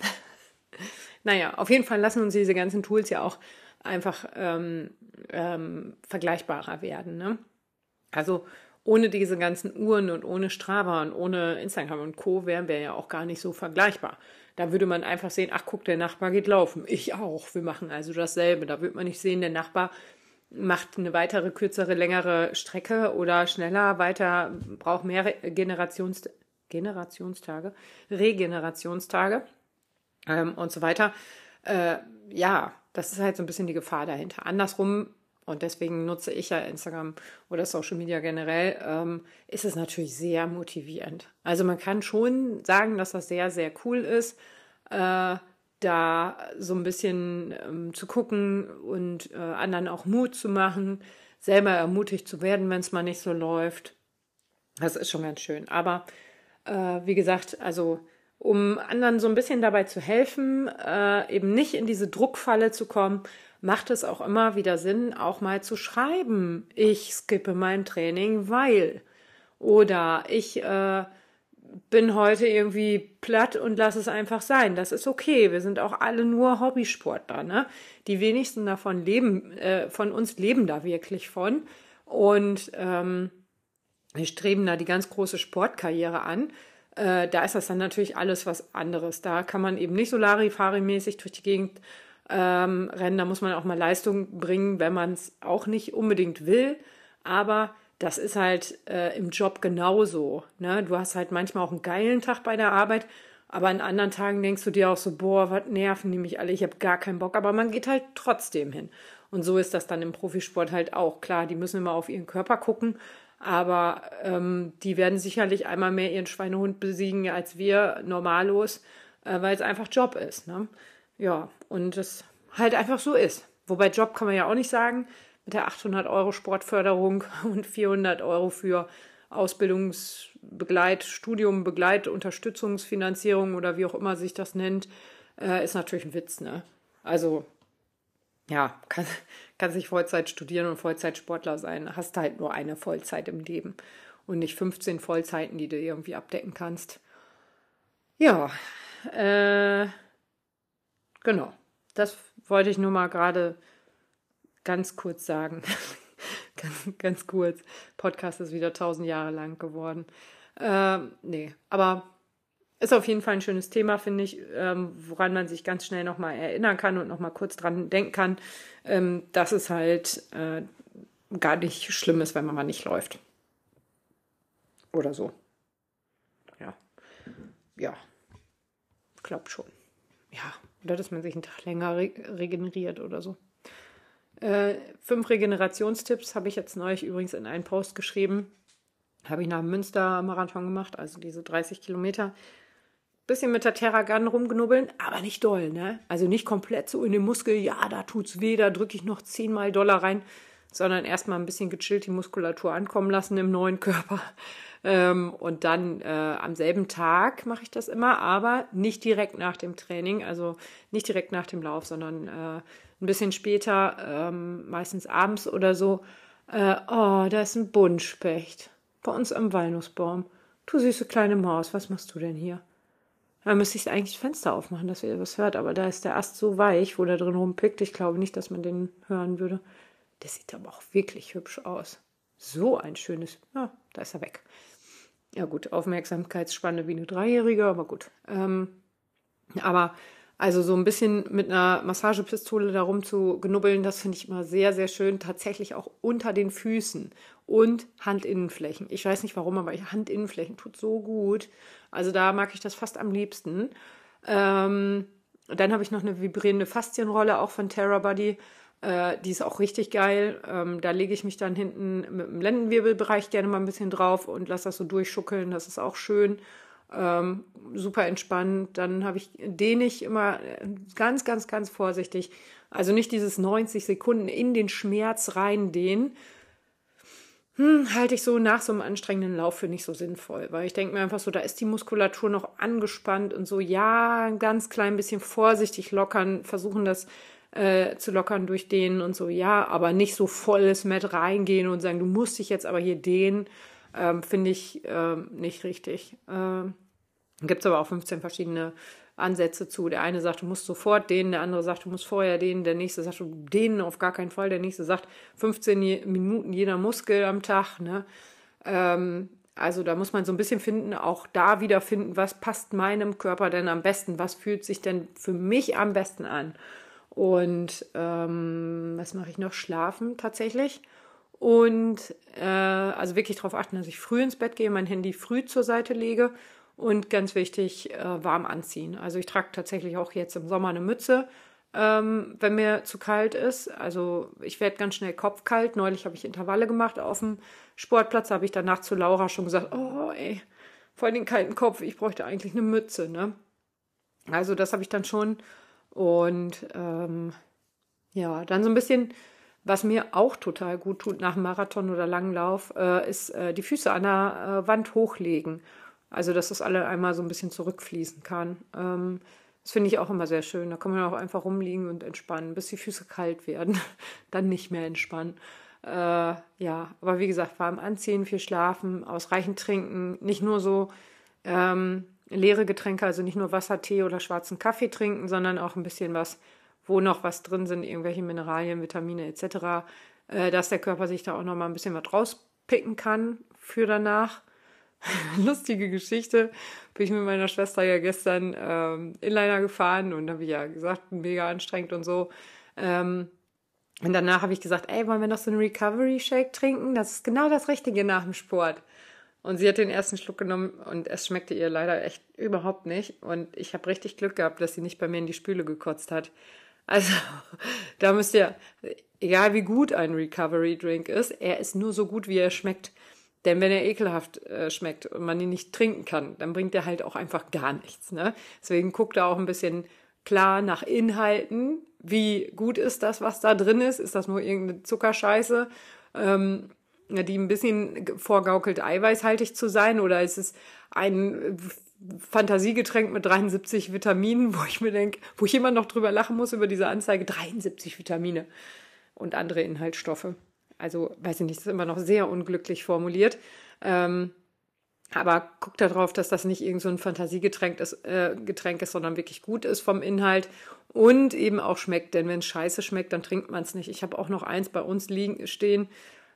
Speaker 1: naja, auf jeden Fall lassen uns diese ganzen Tools ja auch einfach ähm, ähm, vergleichbarer werden. Ne? Also ohne diese ganzen Uhren und ohne Strava und ohne Instagram und Co. wären wir ja auch gar nicht so vergleichbar. Da würde man einfach sehen, ach guck, der Nachbar geht laufen. Ich auch. Wir machen also dasselbe. Da würde man nicht sehen, der Nachbar macht eine weitere, kürzere, längere Strecke oder schneller, weiter, braucht mehr Generations, Generationstage, Regenerationstage ähm, und so weiter. Äh, ja, das ist halt so ein bisschen die Gefahr dahinter. Andersrum, und deswegen nutze ich ja Instagram oder Social Media generell, ähm, ist es natürlich sehr motivierend. Also man kann schon sagen, dass das sehr, sehr cool ist. Äh, da so ein bisschen ähm, zu gucken und äh, anderen auch Mut zu machen, selber ermutigt zu werden, wenn es mal nicht so läuft. Das ist schon ganz schön. Aber äh, wie gesagt, also um anderen so ein bisschen dabei zu helfen, äh, eben nicht in diese Druckfalle zu kommen, macht es auch immer wieder Sinn, auch mal zu schreiben, ich skippe mein Training, weil. Oder ich äh, bin heute irgendwie platt und lass es einfach sein. Das ist okay. Wir sind auch alle nur Hobbysportler. Ne? Die wenigsten davon leben, äh, von uns leben da wirklich von. Und ähm, wir streben da die ganz große Sportkarriere an. Äh, da ist das dann natürlich alles was anderes. Da kann man eben nicht so Larifari-mäßig durch die Gegend ähm, rennen. Da muss man auch mal Leistung bringen, wenn man es auch nicht unbedingt will. Aber das ist halt äh, im Job genauso. Ne? Du hast halt manchmal auch einen geilen Tag bei der Arbeit, aber an anderen Tagen denkst du dir auch so, boah, was nerven die mich alle, ich habe gar keinen Bock, aber man geht halt trotzdem hin. Und so ist das dann im Profisport halt auch. Klar, die müssen immer auf ihren Körper gucken, aber ähm, die werden sicherlich einmal mehr ihren Schweinehund besiegen als wir normalos, äh, weil es einfach Job ist. Ne? Ja, und es halt einfach so ist. Wobei Job kann man ja auch nicht sagen mit der 800 Euro Sportförderung und 400 Euro für Ausbildungsbegleit, Studium, Begleit, Unterstützungsfinanzierung oder wie auch immer sich das nennt, äh, ist natürlich ein Witz, ne? Also, ja, kann, kann sich Vollzeit studieren und Vollzeitsportler sein. Hast halt nur eine Vollzeit im Leben und nicht 15 Vollzeiten, die du irgendwie abdecken kannst. Ja, äh, genau. Das wollte ich nur mal gerade ganz kurz sagen. ganz, ganz kurz. Podcast ist wieder tausend Jahre lang geworden. Ähm, nee, aber ist auf jeden Fall ein schönes Thema, finde ich, ähm, woran man sich ganz schnell nochmal erinnern kann und nochmal kurz dran denken kann, ähm, dass es halt äh, gar nicht schlimm ist, wenn man mal nicht läuft. Oder so. Ja. Ja. Klappt schon. Ja. Oder dass man sich einen Tag länger re regeneriert oder so. Äh, fünf Regenerationstipps habe ich jetzt neulich übrigens in einen Post geschrieben. Habe ich nach dem Münster-Marathon gemacht, also diese 30 Kilometer. Bisschen mit der Terragun rumgenubbeln, aber nicht doll, ne? Also nicht komplett so in den Muskel, ja, da tut's weh, da drücke ich noch zehnmal Dollar rein, sondern erstmal ein bisschen gechillt die Muskulatur ankommen lassen im neuen Körper. Ähm, und dann äh, am selben Tag mache ich das immer, aber nicht direkt nach dem Training, also nicht direkt nach dem Lauf, sondern äh, ein bisschen später, ähm, meistens abends oder so. Äh, oh, da ist ein Buntspecht bei uns am Walnussbaum. Du süße kleine Maus, was machst du denn hier? Da müsste ich eigentlich das Fenster aufmachen, dass ihr was hört, aber da ist der Ast so weich, wo der drin rumpickt. Ich glaube nicht, dass man den hören würde. Der sieht aber auch wirklich hübsch aus. So ein schönes. Ja, da ist er weg ja gut, Aufmerksamkeitsspanne wie eine Dreijährige, aber gut. Ähm, aber also so ein bisschen mit einer Massagepistole darum zu genubbeln, das finde ich immer sehr, sehr schön. Tatsächlich auch unter den Füßen und Handinnenflächen. Ich weiß nicht warum, aber Handinnenflächen tut so gut. Also da mag ich das fast am liebsten. Ähm, dann habe ich noch eine vibrierende Faszienrolle, auch von Terra Body. Äh, die ist auch richtig geil. Ähm, da lege ich mich dann hinten mit dem Lendenwirbelbereich gerne mal ein bisschen drauf und lasse das so durchschuckeln. Das ist auch schön. Ähm, super entspannt. Dann habe ich, dehne ich immer ganz, ganz, ganz vorsichtig. Also nicht dieses 90 Sekunden in den Schmerz rein dehnen. Hm, halte ich so nach so einem anstrengenden Lauf für nicht so sinnvoll, weil ich denke mir einfach so, da ist die Muskulatur noch angespannt und so, ja, ein ganz klein bisschen vorsichtig lockern, versuchen das äh, zu lockern durch dehnen und so, ja, aber nicht so volles Met reingehen und sagen, du musst dich jetzt aber hier dehnen, ähm, finde ich ähm, nicht richtig. Ähm, Gibt es aber auch 15 verschiedene Ansätze zu. Der eine sagt, du musst sofort dehnen, der andere sagt, du musst vorher dehnen, der nächste sagt, du dehnen auf gar keinen Fall, der nächste sagt, 15 Minuten jeder Muskel am Tag. Ne? Ähm, also da muss man so ein bisschen finden, auch da wieder finden, was passt meinem Körper denn am besten, was fühlt sich denn für mich am besten an. Und ähm, was mache ich noch? Schlafen tatsächlich. Und äh, also wirklich darauf achten, dass ich früh ins Bett gehe, mein Handy früh zur Seite lege und ganz wichtig, äh, warm anziehen. Also ich trage tatsächlich auch jetzt im Sommer eine Mütze, ähm, wenn mir zu kalt ist. Also ich werde ganz schnell kopfkalt. Neulich habe ich Intervalle gemacht auf dem Sportplatz. Da habe ich danach zu Laura schon gesagt, oh ey, vor den kalten Kopf, ich bräuchte eigentlich eine Mütze. Ne? Also das habe ich dann schon. Und ähm, ja, dann so ein bisschen, was mir auch total gut tut nach Marathon oder langen Lauf, äh, ist äh, die Füße an der äh, Wand hochlegen. Also, dass das alle einmal so ein bisschen zurückfließen kann. Ähm, das finde ich auch immer sehr schön. Da kann man auch einfach rumliegen und entspannen, bis die Füße kalt werden. Dann nicht mehr entspannen. Äh, ja, aber wie gesagt, warm anziehen, viel schlafen, ausreichend trinken. Nicht nur so ähm, leere Getränke, also nicht nur Wasser, Tee oder schwarzen Kaffee trinken, sondern auch ein bisschen was, wo noch was drin sind, irgendwelche Mineralien, Vitamine etc., äh, dass der Körper sich da auch noch mal ein bisschen was rauspicken kann für danach. lustige Geschichte. Bin ich mit meiner Schwester ja gestern ähm, Inliner gefahren und habe ja gesagt, mega anstrengend und so. Ähm, und danach habe ich gesagt, ey, wollen wir noch so einen Recovery Shake trinken? Das ist genau das Richtige nach dem Sport. Und sie hat den ersten Schluck genommen und es schmeckte ihr leider echt überhaupt nicht. Und ich habe richtig Glück gehabt, dass sie nicht bei mir in die Spüle gekotzt hat. Also, da müsst ihr, egal wie gut ein Recovery Drink ist, er ist nur so gut, wie er schmeckt. Denn wenn er ekelhaft äh, schmeckt und man ihn nicht trinken kann, dann bringt er halt auch einfach gar nichts. Ne? Deswegen guckt er auch ein bisschen klar nach Inhalten. Wie gut ist das, was da drin ist? Ist das nur irgendeine Zuckerscheiße, ähm, die ein bisschen vorgaukelt, eiweißhaltig zu sein? Oder ist es ein Fantasiegetränk mit 73 Vitaminen, wo ich mir denke, wo ich immer noch drüber lachen muss über diese Anzeige, 73 Vitamine und andere Inhaltsstoffe. Also, weiß ich nicht, das ist immer noch sehr unglücklich formuliert. Ähm, aber guckt darauf, dass das nicht irgend so ein Fantasiegetränk ist, äh, Getränk ist, sondern wirklich gut ist vom Inhalt und eben auch schmeckt. Denn wenn es scheiße schmeckt, dann trinkt man es nicht. Ich habe auch noch eins bei uns liegen, stehen,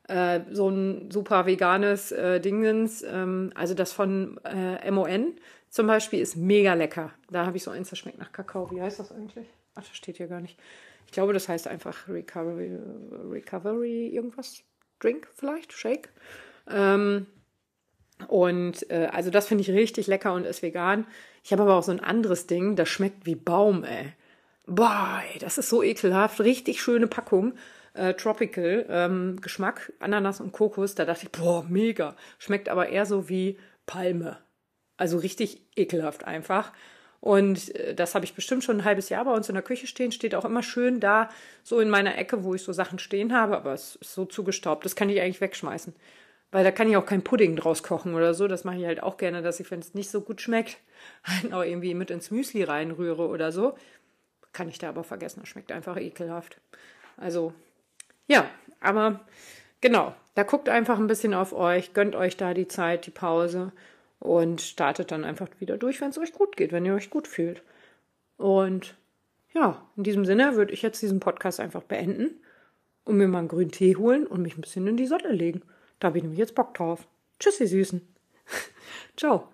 Speaker 1: äh, so ein super veganes äh, Dingens. Ähm, also das von äh, MON zum Beispiel ist mega lecker. Da habe ich so eins, das schmeckt nach Kakao. Wie heißt das eigentlich? Ach, das steht hier gar nicht. Ich glaube, das heißt einfach Recovery, Recovery irgendwas. Drink vielleicht, Shake. Ähm, und äh, also das finde ich richtig lecker und ist vegan. Ich habe aber auch so ein anderes Ding, das schmeckt wie Baum, ey. Boah, ey, das ist so ekelhaft. Richtig schöne Packung. Äh, Tropical ähm, Geschmack, Ananas und Kokos. Da dachte ich, boah, mega. Schmeckt aber eher so wie Palme. Also richtig ekelhaft einfach. Und äh, das habe ich bestimmt schon ein halbes Jahr bei uns in der Küche stehen. Steht auch immer schön da, so in meiner Ecke, wo ich so Sachen stehen habe. Aber es ist so zugestaubt. Das kann ich eigentlich wegschmeißen. Weil da kann ich auch kein Pudding draus kochen oder so. Das mache ich halt auch gerne, dass ich, wenn es nicht so gut schmeckt, halt auch irgendwie mit ins Müsli reinrühre oder so. Kann ich da aber vergessen. Das schmeckt einfach ekelhaft. Also, ja, aber genau. Da guckt einfach ein bisschen auf euch. Gönnt euch da die Zeit, die Pause und startet dann einfach wieder durch, wenn es euch gut geht, wenn ihr euch gut fühlt. Und ja, in diesem Sinne würde ich jetzt diesen Podcast einfach beenden und mir mal einen grünen Tee holen und mich ein bisschen in die Sonne legen. Da habe ich nämlich jetzt Bock drauf. Tschüss, ihr Süßen. Ciao.